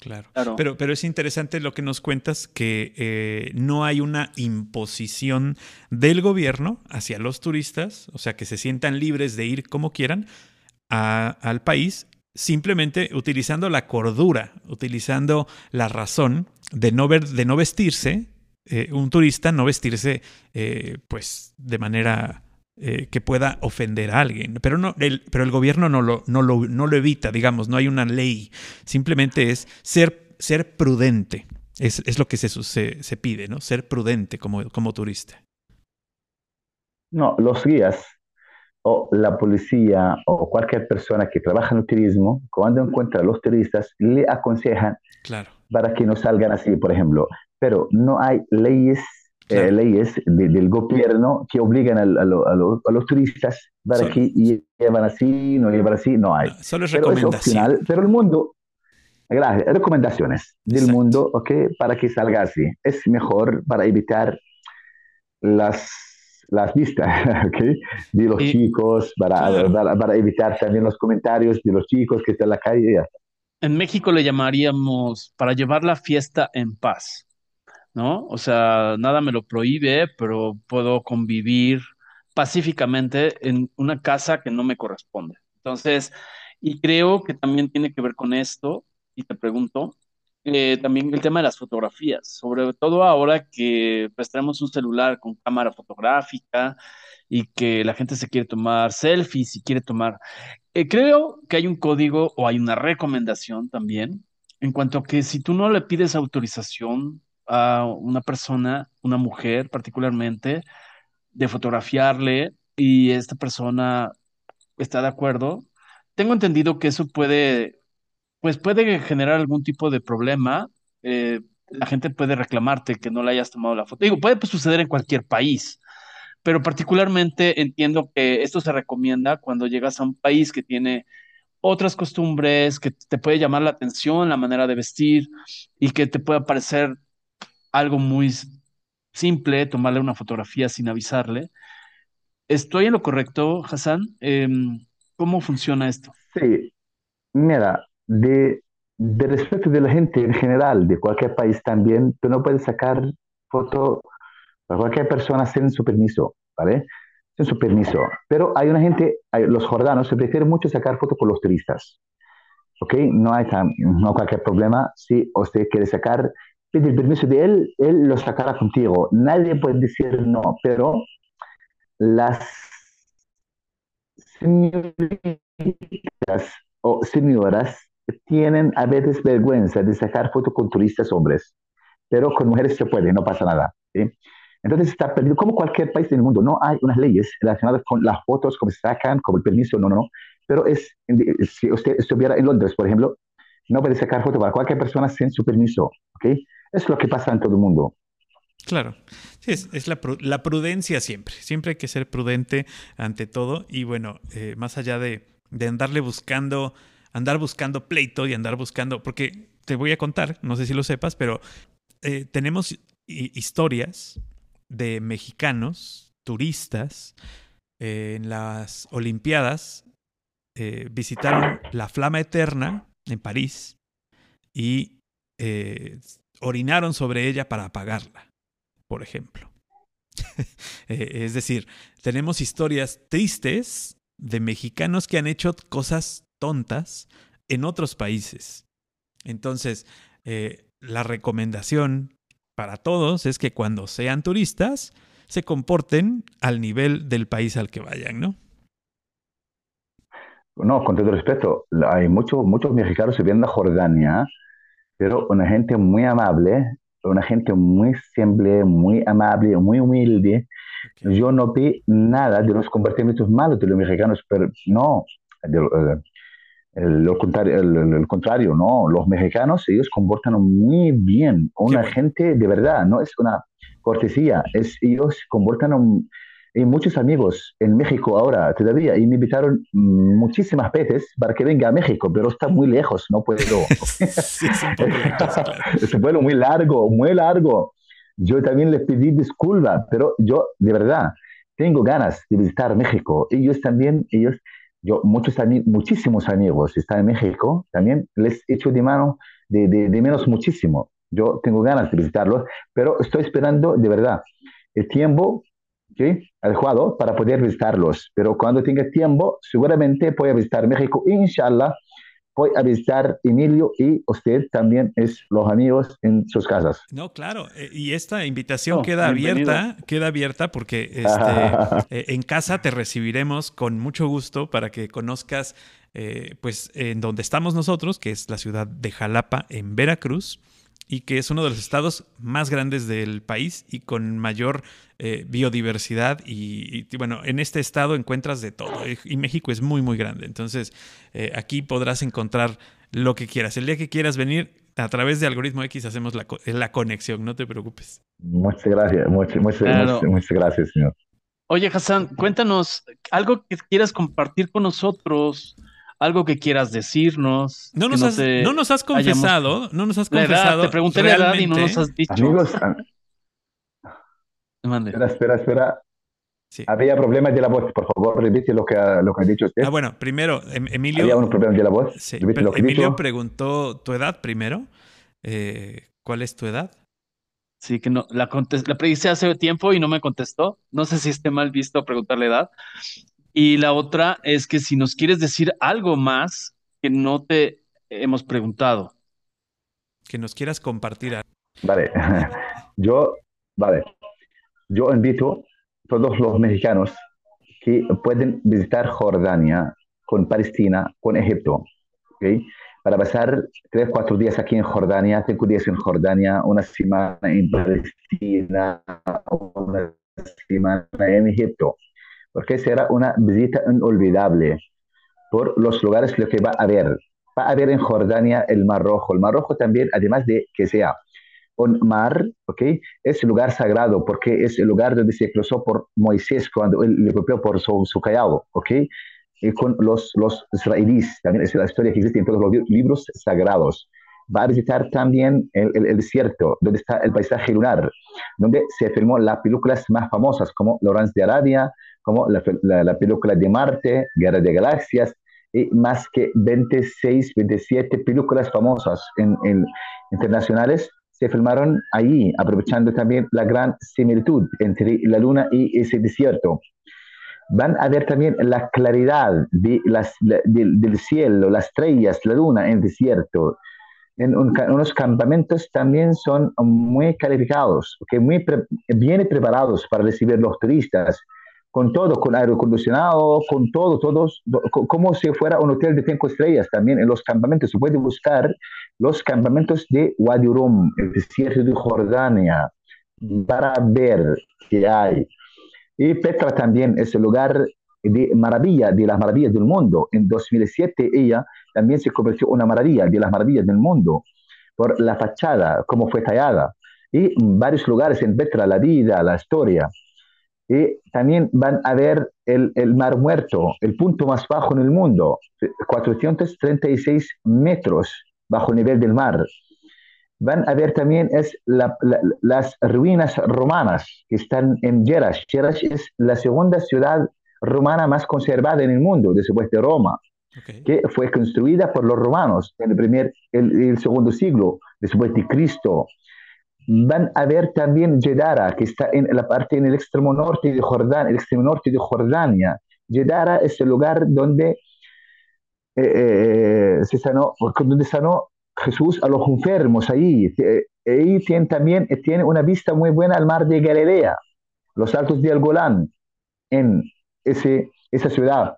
Claro. Pero, pero es interesante lo que nos cuentas, que eh, no hay una imposición del gobierno hacia los turistas, o sea, que se sientan libres de ir como quieran al país simplemente utilizando la cordura, utilizando la razón de no, ver, de no vestirse, eh, un turista no vestirse eh, pues de manera eh, que pueda ofender a alguien. Pero, no, el, pero el gobierno no lo, no, lo, no lo evita, digamos, no hay una ley. Simplemente es ser, ser prudente. Es, es lo que se, se, se, pide, ¿no? Ser prudente como, como turista. No, los guías o la policía o cualquier persona que trabaja en el turismo, cuando encuentra a los turistas, le aconsejan claro. para que no salgan así, por ejemplo. Pero no hay leyes, eh, leyes del gobierno que obligan a, los turistas para que llevan así, no llevan así, no hay. solo es recomendación. pero el mundo, gracias, recomendaciones del mundo, ¿ok? Para que salga así. Es mejor para evitar las las vistas de los chicos, para, para, evitar también los comentarios de los chicos que están en la calle. En México le llamaríamos para llevar la fiesta en paz, ¿no? O sea, nada me lo prohíbe, pero puedo convivir pacíficamente en una casa que no me corresponde. Entonces, y creo que también tiene que ver con esto, y te pregunto, eh, también el tema de las fotografías, sobre todo ahora que pues tenemos un celular con cámara fotográfica y que la gente se quiere tomar selfies y quiere tomar. Eh, creo que hay un código o hay una recomendación también en cuanto a que si tú no le pides autorización a una persona, una mujer particularmente, de fotografiarle y esta persona está de acuerdo, tengo entendido que eso puede pues puede generar algún tipo de problema. Eh, la gente puede reclamarte que no le hayas tomado la foto. Digo, puede pues, suceder en cualquier país, pero particularmente entiendo que esto se recomienda cuando llegas a un país que tiene otras costumbres, que te puede llamar la atención la manera de vestir y que te puede parecer algo muy simple tomarle una fotografía sin avisarle. ¿Estoy en lo correcto, Hassan? Em, ¿Cómo funciona esto? Sí, mira, de, de respeto de la gente en general, de cualquier país también, tú no puedes sacar foto a cualquier persona sin su permiso, ¿vale? Sin su permiso. Pero hay una gente, los jordanos se prefieren mucho sacar fotos con los turistas, ¿ok? No hay tan, no cualquier problema. Si usted quiere sacar, pide el permiso de él, él lo sacará contigo. Nadie puede decir no, pero las señoritas o señoras tienen a veces vergüenza de sacar fotos con turistas hombres, pero con mujeres se puede, no pasa nada. Entonces está perdido, como cualquier país del mundo, no hay unas leyes relacionadas con las fotos, cómo se sacan, como el permiso, no, no, no. Pero es, si usted estuviera en Londres, por ejemplo, no puede sacar fotos para cualquier persona sin su permiso. Es lo que pasa en todo el mundo. Claro, sí, es, la, la, prudencia siempre, siempre hay que ser prudente ante todo y bueno, eh, más allá de, de andarle buscando andar buscando pleito y andar buscando, porque te voy a contar, no sé si lo sepas, pero eh, tenemos historias de mexicanos, turistas, eh, en las Olimpiadas, eh, visitaron la Flama Eterna en París y orinaron sobre ella para apagarla, por ejemplo. Es decir, tenemos historias tristes de mexicanos que han hecho cosas tontas en otros países. Entonces, eh, la recomendación para todos es que cuando sean turistas, se comporten al nivel del país al que vayan, ¿no? No, con todo respeto, hay muchos muchos mexicanos que vienen a Jordania, pero una gente muy amable, una gente muy simple, muy amable, muy humilde. Yo no vi nada de los comportamientos malos de los mexicanos, pero no, eh, lo contrario, el, contrario, no, los mexicanos, ellos comportan muy bien, una gente de verdad, no es una cortesía, es ellos comportan y muchos amigos en México ahora todavía y me invitaron muchísimas veces para que venga a México, pero está muy lejos, no puedo. sí, es un vuelo muy largo, muy largo. Yo también les pedí disculpas, pero yo de verdad tengo ganas de visitar México. Ellos también, ellos, yo muchos muchísimos amigos están en México, también les echo de mano de, de, de menos muchísimo. Yo tengo ganas de visitarlos, pero estoy esperando de verdad el tiempo ¿sí? adecuado para poder visitarlos. Pero cuando tenga tiempo, seguramente voy a visitar México. Inshallah, voy a visitar Emilio y usted también es los amigos en sus casas. No, claro. Eh, y esta invitación queda abierta, queda abierta porque este, eh, en casa te recibiremos con mucho gusto para que conozcas, eh, pues, en donde estamos nosotros, que es la ciudad de Jalapa, en Veracruz y que es uno de los estados más grandes del país y con mayor eh, biodiversidad. Y, bueno, en este estado encuentras de todo y México es muy, muy grande. Entonces, eh, aquí podrás encontrar lo que quieras. El día que quieras venir, a través de Algoritmo X hacemos la, la conexión, no te preocupes. Muchas gracias, muchas, muchas, muchas gracias, señor. Oye, Hassan, cuéntanos algo que quieras compartir con nosotros algo que quieras decirnos. No nos, has, no, nos has confesado, no nos has confesado. te pregunté la edad y no nos has dicho. Amigos, espera, espera, espera. Había problemas de la voz, por favor, repite lo que, lo que ha dicho usted. Ah, bueno, primero, em, Emilio. Había unos problemas de la voz. Sí, Emilio preguntó tu edad primero. Eh, ¿Cuál es tu edad? Sí, que no, la, la predije hace tiempo y no me contestó. No sé si esté mal visto preguntarle edad. Y la otra es que si nos quieres decir algo más que no te hemos preguntado. Que nos quieras compartir. Vale, yo, vale, yo invito a todos los mexicanos que pueden visitar Jordania con Palestina, con Egipto, ¿okay? para pasar tres, cuatro días aquí en Jordania, cinco días en Jordania, una semana en Palestina, una semana en Egipto porque será una visita inolvidable por los lugares lo que va a haber. Va a haber en Jordania el Mar Rojo. El Mar Rojo también, además de que sea un mar, ¿ok? Es lugar sagrado porque es el lugar donde se cruzó por Moisés cuando él le golpeó por su, su callado, ¿ok? Y con los, los israelíes, también es la historia que existe en todos los libros sagrados va a visitar también el, el, desierto, donde está el paisaje lunar, donde se filmó las películas más famosas, como Lawrence de Arabia, como la, la, película de Marte, Guerra de Galaxias, y más que 26, 27 películas famosas en, en, internacionales se filmaron ahí, aprovechando también la gran similitud entre la luna y ese desierto. Van a ver también la claridad de las, del cielo, las estrellas, la luna en el desierto, en, unos campamentos también son muy calificados, que muy bien preparados para recibir los turistas, con todo, con aire acondicionado, con todo, todos, como si fuera un hotel de cinco estrellas también en los campamentos. Se puede buscar los campamentos de Wadi Rum, el desierto de Jordania, para ver qué hay. Y Petra también es el lugar de maravilla, de las maravillas del mundo. En 2007 ella también se convirtió en una maravilla, de las maravillas del mundo, por la fachada, cómo fue tallada. Y varios lugares en Petra, la vida, la historia. Y también van a ver el, el Mar Muerto, el punto más bajo en el mundo, 436 metros bajo el nivel del mar. Van a ver también es las ruinas romanas que están en Jerash. Jerash es la segunda ciudad romana más conservada en el mundo, después de Roma, que fue construida por los romanos en el primer, el, el segundo siglo después de Cristo. van a ver también Jedara, que está en la parte en el extremo norte de Jordania, el extremo norte de Jordania. Jedara es el lugar donde eh, se sanó, donde sanó Jesús a los enfermos ahí. Ahí tiene también tiene una vista muy buena al mar de Galilea, los altos de Golán, en ese, esa ciudad.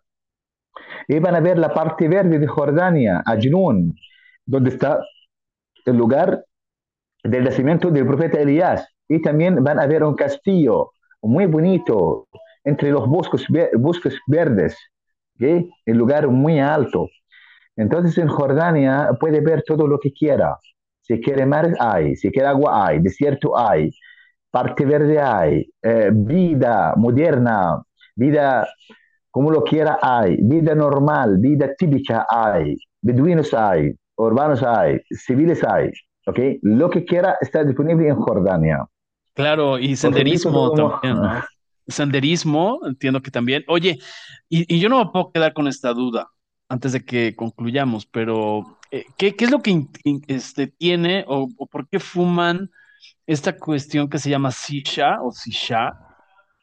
Y van a ver la parte verde de Jordania, Ajnun, donde está el lugar del nacimiento del profeta Elías. Y también van a ver un castillo muy bonito entre los bosques, bosques verdes, ¿okay? el lugar muy alto. Entonces en Jordania puede ver todo lo que quiera. Si quiere mar hay, si quiere agua hay, desierto hay, parte verde hay, eh, vida moderna, vida como lo quiera hay, vida normal, vida típica hay, beduinos hay, urbanos hay, civiles hay, ¿ok? Lo que quiera está disponible en Jordania. Claro, y senderismo también, Senderismo, entiendo que también. Oye, y, yo no me puedo quedar con esta duda antes de que concluyamos, pero eh, ¿qué, es lo que este, tiene o, o, por qué fuman esta cuestión que se llama sisha o sisha?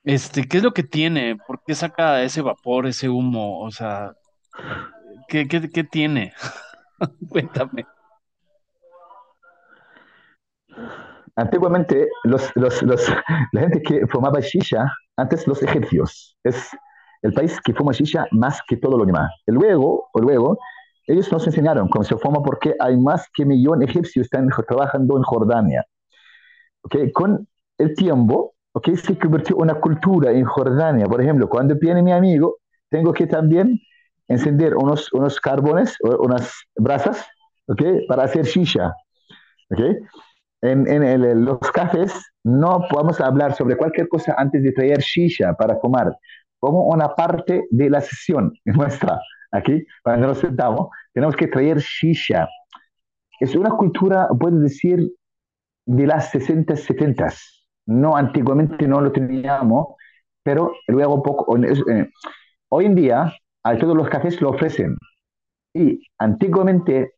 Este, ¿qué es lo que tiene? ¿Por qué saca ese vapor, ese humo? O sea, ¿qué, qué, tiene? Cuéntame. Antiguamente, los, los, los, la gente que fumaba shisha, antes los egipcios, es el país que fuma shisha más que todo lo demás. Luego, luego, ellos nos enseñaron cómo se fuma porque hay más que millón egipcios están trabajando en Jordania. Okay, con el tiempo, ¿ok? Se convirtió en una cultura en Jordania. Por ejemplo, cuando viene mi amigo, tengo que también encender unos, unos carbones, unas brasas, ¿ok? Para hacer shisha, ¿ok? En, en los cafés no podemos hablar sobre cualquier cosa antes de traer shisha para fumar, como una parte de la sesión nuestra. Aquí, cuando nos sentamos, tenemos que traer shisha. Es una cultura, puedo decir, de las 60, 70 no antiguamente no lo teníamos, pero luego poco, eh, hoy en día a todos los cafés lo ofrecen. Y antiguamente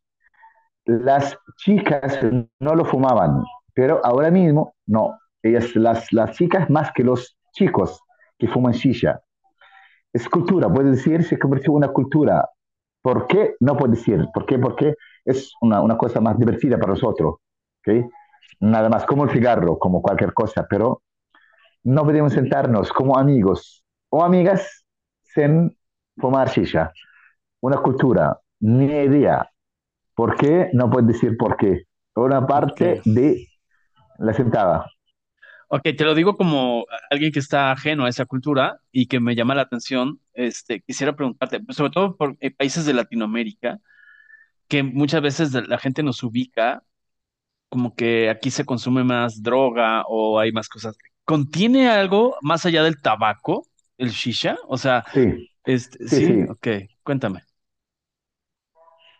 las chicas no lo fumaban, pero ahora mismo no. Ellas, las, las chicas más que los chicos que fuman shisha. Es cultura, puede decir, se convirtió una cultura. ¿Por qué? No puede decir. ¿Por qué? Porque es una, una cosa más divertida para nosotros. ¿okay? Nada más como el cigarro, como cualquier cosa, pero no podemos sentarnos como amigos o amigas sin fumar shisha. Una cultura, ni idea. ¿Por qué? No puedes decir por qué. Una parte de la sentada. Ok, te lo digo como alguien que está ajeno a esa cultura y que me llama la atención. Este, quisiera preguntarte, sobre todo por eh, países de Latinoamérica, que muchas veces la gente nos ubica como que aquí se consume más droga o hay más cosas. ¿Contiene algo más allá del tabaco, el shisha? O sea, sí, este, sí, ok, cuéntame.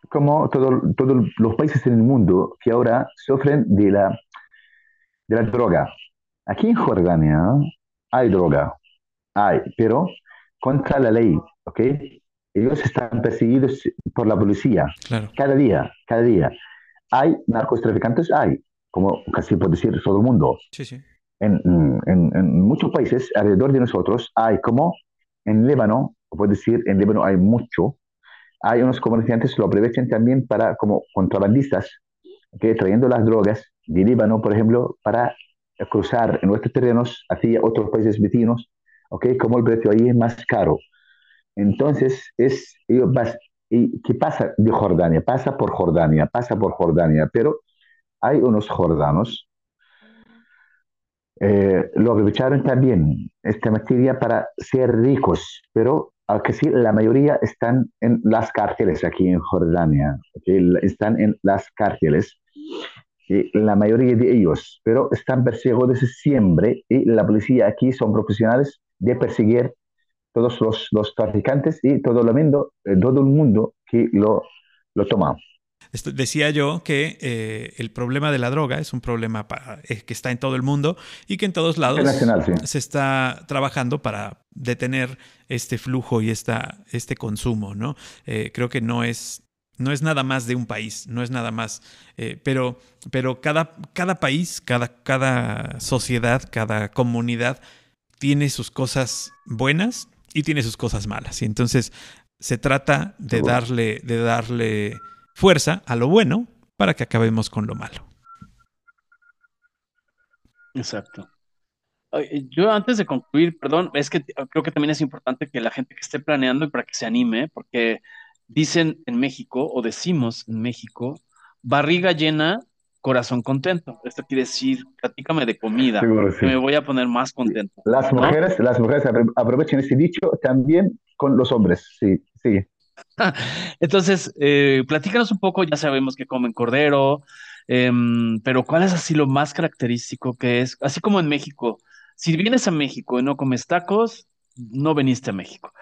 Como todos los países en el mundo que ahora sufren de la, de la droga. Aquí en Jordania hay droga, hay, pero contra la ley, ¿ok? Ellos están perseguidos por la policía cada día, cada día hay narcotraficantes, hay, como casi puede decir todo el mundo. Sí, sí. En, en, muchos países alrededor de nosotros hay como en Líbano, puede decir, en Líbano hay mucho, hay unos comerciantes que lo aprovechan también para como contrabandistas, que trayendo las drogas de Líbano, por ejemplo, para cruzar en nuestros terrenos hacia otros países vecinos, okay, como el precio ahí es más caro. Entonces, es, ellos ¿Y qué pasa de Jordania? Pasa por Jordania, pasa por Jordania, pero hay unos jordanos, eh, lo aprovecharon también esta materia para ser ricos, pero aunque sí, la mayoría están en las cárceles aquí en Jordania, están en las cárceles, y la mayoría de ellos, pero están perseguidos desde siempre y la policía aquí son profesionales de perseguir todos los, los traficantes y todo el mundo, eh, todo el mundo que lo, lo toma. decía yo que eh, el problema de la droga es un problema eh, que está en todo el mundo y que en todos lados se está trabajando para detener este flujo y esta, este consumo, ¿no? creo que no es no es nada más de un país, no es nada más, pero, pero cada, cada país, cada, cada sociedad, cada comunidad tiene sus cosas buenas y tiene sus cosas malas. Y entonces se trata de darle, de darle fuerza a lo bueno para que acabemos con lo malo. Exacto. Yo antes de concluir, perdón, es que creo que también es importante que la gente que esté planeando y para que se anime, porque dicen en México o decimos en México, barriga llena, corazón contento. Esto quiere decir, platícame de comida, que me voy a poner más contento. Las mujeres, las mujeres aprovechen ese dicho también con los hombres, sí, sí. Entonces, eh, platícanos un poco, ya sabemos que comen cordero, em, pero ¿cuál es así lo más característico que es? Así como en México, si vienes a México y no comes tacos, no veniste a México.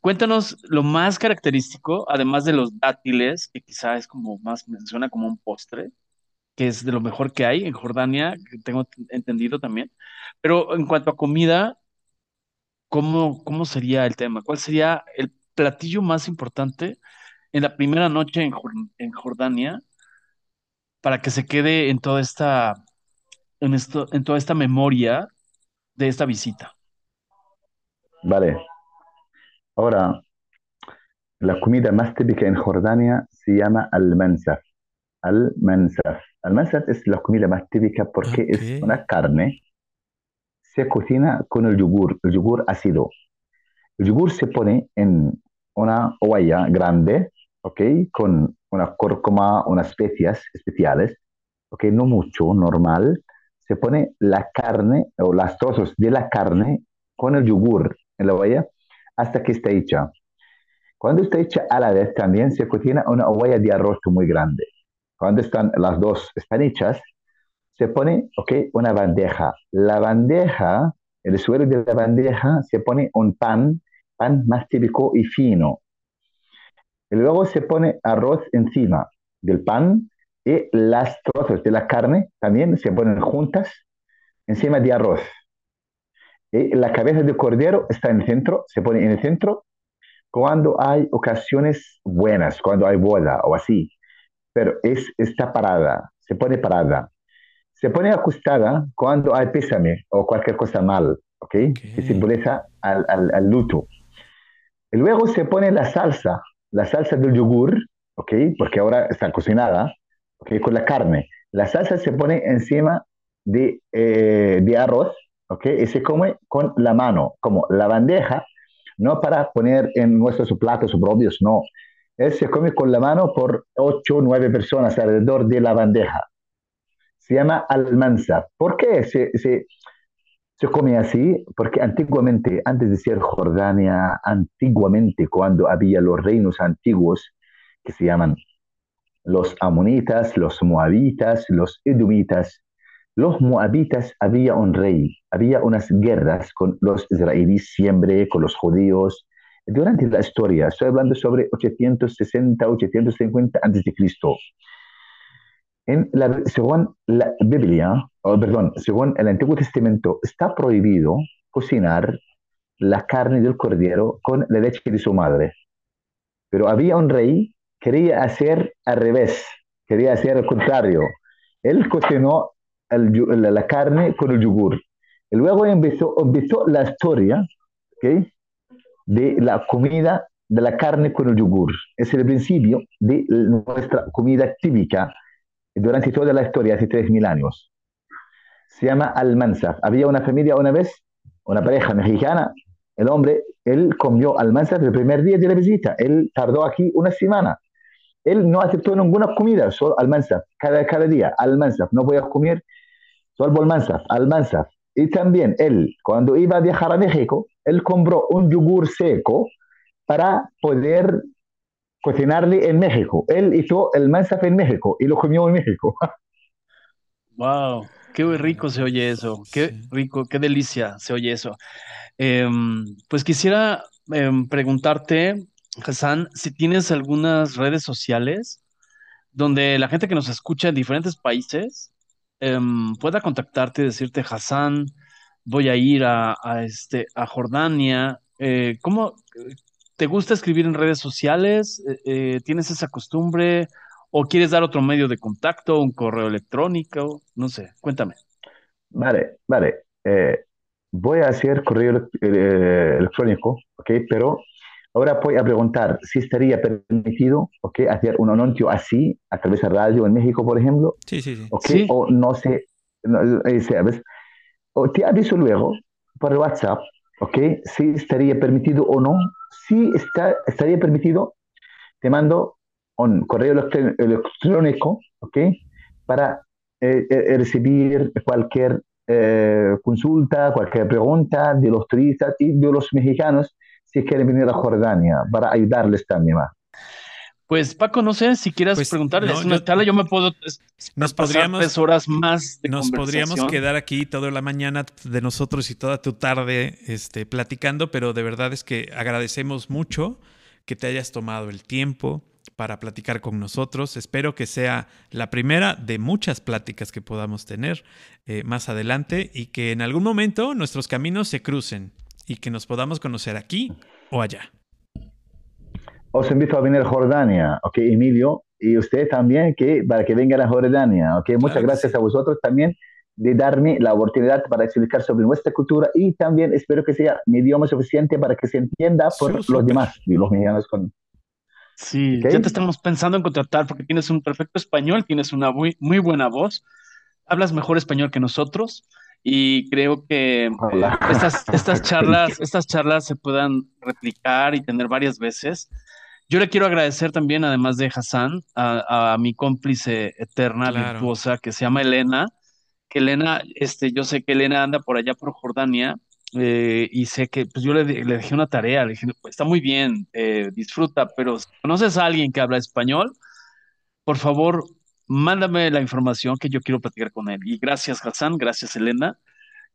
Cuéntanos lo más característico, además de los dátiles, que quizá es como más, me suena como un postre, que es de lo mejor que hay en Jordania, que tengo entendido también. Pero en cuanto a comida, ¿cómo, cómo sería el tema? ¿Cuál sería el platillo más importante en la primera noche en, en Jordania para que se quede en toda esta, en esto, en toda esta memoria de esta visita? Vale. Ahora, la comida más típica en Jordania se llama al-mansaf. Al-mansaf. Al-mansaf es la comida más típica porque es una carne. Se cocina con el yogur, el yogur ácido. El yogur se pone en una olla grande, ¿ok? Con una cúrcuma, unas especias especiales, ¿ok? No mucho, normal. Se pone la carne o las trozos de la carne con el yogur en la olla hasta que está hecha. Cuando está hecha a la vez también se cocina una olla de arroz muy grande. Cuando están las dos están hechas, se pone, ok, una bandeja. La bandeja, el suelo de la bandeja se pone un pan pan más típico y fino. Y luego se pone arroz encima del pan y las trozos de la carne también se ponen juntas encima de arroz. Y la cabeza de cordero está en el centro, se pone en el centro cuando hay ocasiones buenas, cuando hay boda o así. Pero es, está parada, se pone parada. Se pone acostada cuando hay pésame o cualquier cosa mal, ¿ok? Que simboliza al, al, al luto. Y luego se pone la salsa, la salsa del yogur, ¿ok? Porque ahora está cocinada, ¿ok? Con la carne. La salsa se pone encima de, eh, de arroz, ¿ok? Y se come con la mano, como la bandeja, no para poner en nuestros platos propios, no. Él se come con la mano por ocho o nueve personas alrededor de la bandeja. Se llama almanza. ¿Por qué se, se, se come así porque antiguamente, antes de ser Jordania, antiguamente cuando había los reinos antiguos que se llaman los amonitas, los moabitas, los edomitas, los moabitas había un rey, había unas guerras con los israelíes siempre, con los judíos. Durante la historia, estoy hablando sobre 860, 850 antes de Cristo. En la, según la Biblia, perdón, según el Antiguo Testamento, está prohibido cocinar la carne del cordero con la leche de su madre. Pero había un rey que quería hacer al revés, quería hacer al contrario. Él cocinó la carne con el yogur. Y luego empezó, empezó la historia ¿okay? De la comida de la carne con el yogur. Es el principio de nuestra comida típica durante toda la historia, hace 3.000 años. Se llama Almanzaf. Había una familia una vez, una pareja mexicana, el hombre, él comió almanzaf el primer día de la visita, él tardó aquí una semana. Él no aceptó ninguna comida, solo almanzaf, cada, cada día, almanzaf, no voy a comer, solo almanzaf, almanzaf. Y también él, cuando iba a viajar a México, él compró un yogur seco para poder cocinarle en México. Él hizo el mansaf en México y lo comió en México. Wow, qué rico se oye eso, qué rico, qué delicia se oye eso. Em, pues quisiera em, preguntarte, Hassan, si tienes algunas redes sociales donde la gente que nos escucha en diferentes países em, pueda contactarte y decirte, Hassan, voy a ir a, este, a Jordania. Eh, ¿cómo, ¿te gusta escribir en redes sociales? Eh, eh, ¿Tienes esa costumbre? ¿O quieres dar otro medio de contacto, un correo electrónico? No sé, cuéntame. Vale, vale. Eh, voy a hacer correo electrónico, ¿ok? Pero ahora voy a preguntar si estaría permitido, ¿ok? Hacer un anuncio así a través de radio en México, por ejemplo. Sí, sí, sí. ¿Ok? O no sé, ¿sabes? O te aviso luego por WhatsApp, ¿ok? Si estaría permitido o no. Si está, estaría permitido, te mando un correo electrónico, ¿ok? Para eh, eh, recibir cualquier eh, consulta, cualquier pregunta de los turistas y de los mexicanos si quieren venir a Jordania para ayudarles también más. Pues Paco, no sé si quieras pues, preguntarles una yo, yo me puedo nos podríamos tres horas más de nos podríamos quedar aquí toda la mañana de nosotros y toda tu tarde este, platicando, pero de verdad es que agradecemos mucho que te hayas tomado el tiempo para platicar con nosotros. Espero que sea la primera de muchas pláticas que podamos tener eh, más adelante y que en algún momento nuestros caminos se crucen y que nos podamos conocer aquí o allá. Os invito a venir a Jordania, ¿ok, Emilio? Y usted también, que para que vengan a Jordania, ¿ok? Muchas gracias a vosotros también de darme la oportunidad para explicar sobre nuestra cultura y también espero que sea mi idioma suficiente para que se entienda por los demás, y los mexicanos con... Sí, ya te estamos pensando en contratar porque tienes un perfecto español, tienes una muy, muy buena voz, hablas mejor español que nosotros y creo que estas, estas, charlas, estas charlas se puedan replicar y tener varias veces. Yo le quiero agradecer también, además de Hassan, a, mi cómplice eterna, virtuosa, que se llama Elena. Que Elena, este, yo sé que Elena anda por allá por Jordania eh, y sé que pues yo le, dejé una tarea, le dije, pues, está muy bien, eh, disfruta, pero si conoces a alguien que habla español, por favor, mándame la información que yo quiero platicar con él. Y gracias, Hassan, gracias, Elena.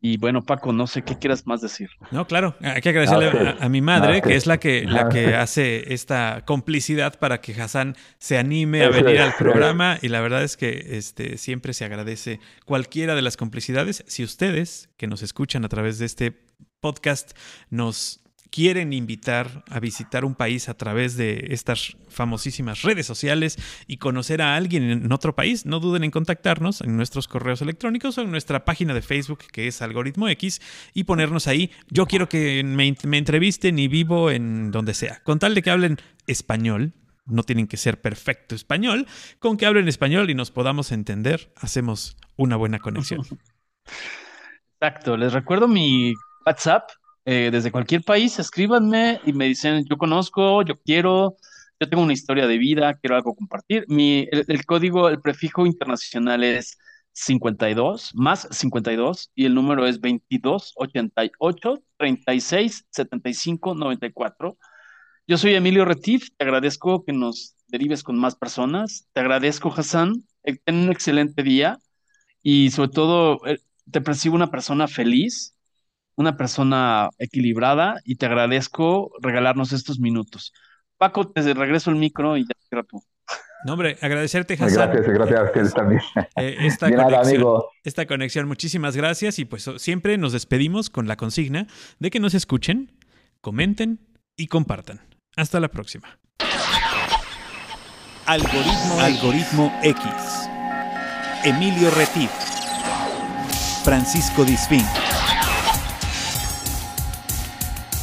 Y bueno, Paco, no sé qué quieras más decir. No, claro, hay que agradecerle a, mi madre, que es la que, la que hace esta complicidad para que Hassan se anime a venir al programa. Y la verdad es que este, siempre se agradece cualquiera de las complicidades. Si ustedes que nos escuchan a través de este podcast nos quieren invitar a visitar un país a través de estas famosísimas redes sociales y conocer a alguien en otro país, no duden en contactarnos en nuestros correos electrónicos o en nuestra página de Facebook que es Algoritmo X y ponernos ahí. Yo quiero que me, entrevisten y vivo en donde sea. Con tal de que hablen español, no tienen que ser perfecto español, con que hablen español y nos podamos entender, hacemos una buena conexión. Exacto, les recuerdo mi WhatsApp eh, desde cualquier país, escríbanme y me dicen, yo conozco, yo quiero, yo tengo una historia de vida, quiero algo compartir. Mi, el, código, el prefijo internacional es 52 más 52 y el número es 22 88 36 75 94. Yo soy Emilio Retif, te agradezco que nos derives con más personas. Te agradezco, Hassan. Eh, ten un excelente día y sobre todo eh, te percibo una persona feliz una persona equilibrada y te agradezco regalarnos estos minutos. Paco, te regreso el micro y ya cierra tú. No, hombre, agradecerte, Hassan. Gracias, gracias a ustedes también. Eh, esta, conexión, esta conexión, muchísimas gracias. Y pues siempre nos despedimos con la consigna de que nos escuchen, comenten y compartan. Hasta la próxima. Algoritmo, Algoritmo X. Emilio Retif. Francisco Disfín.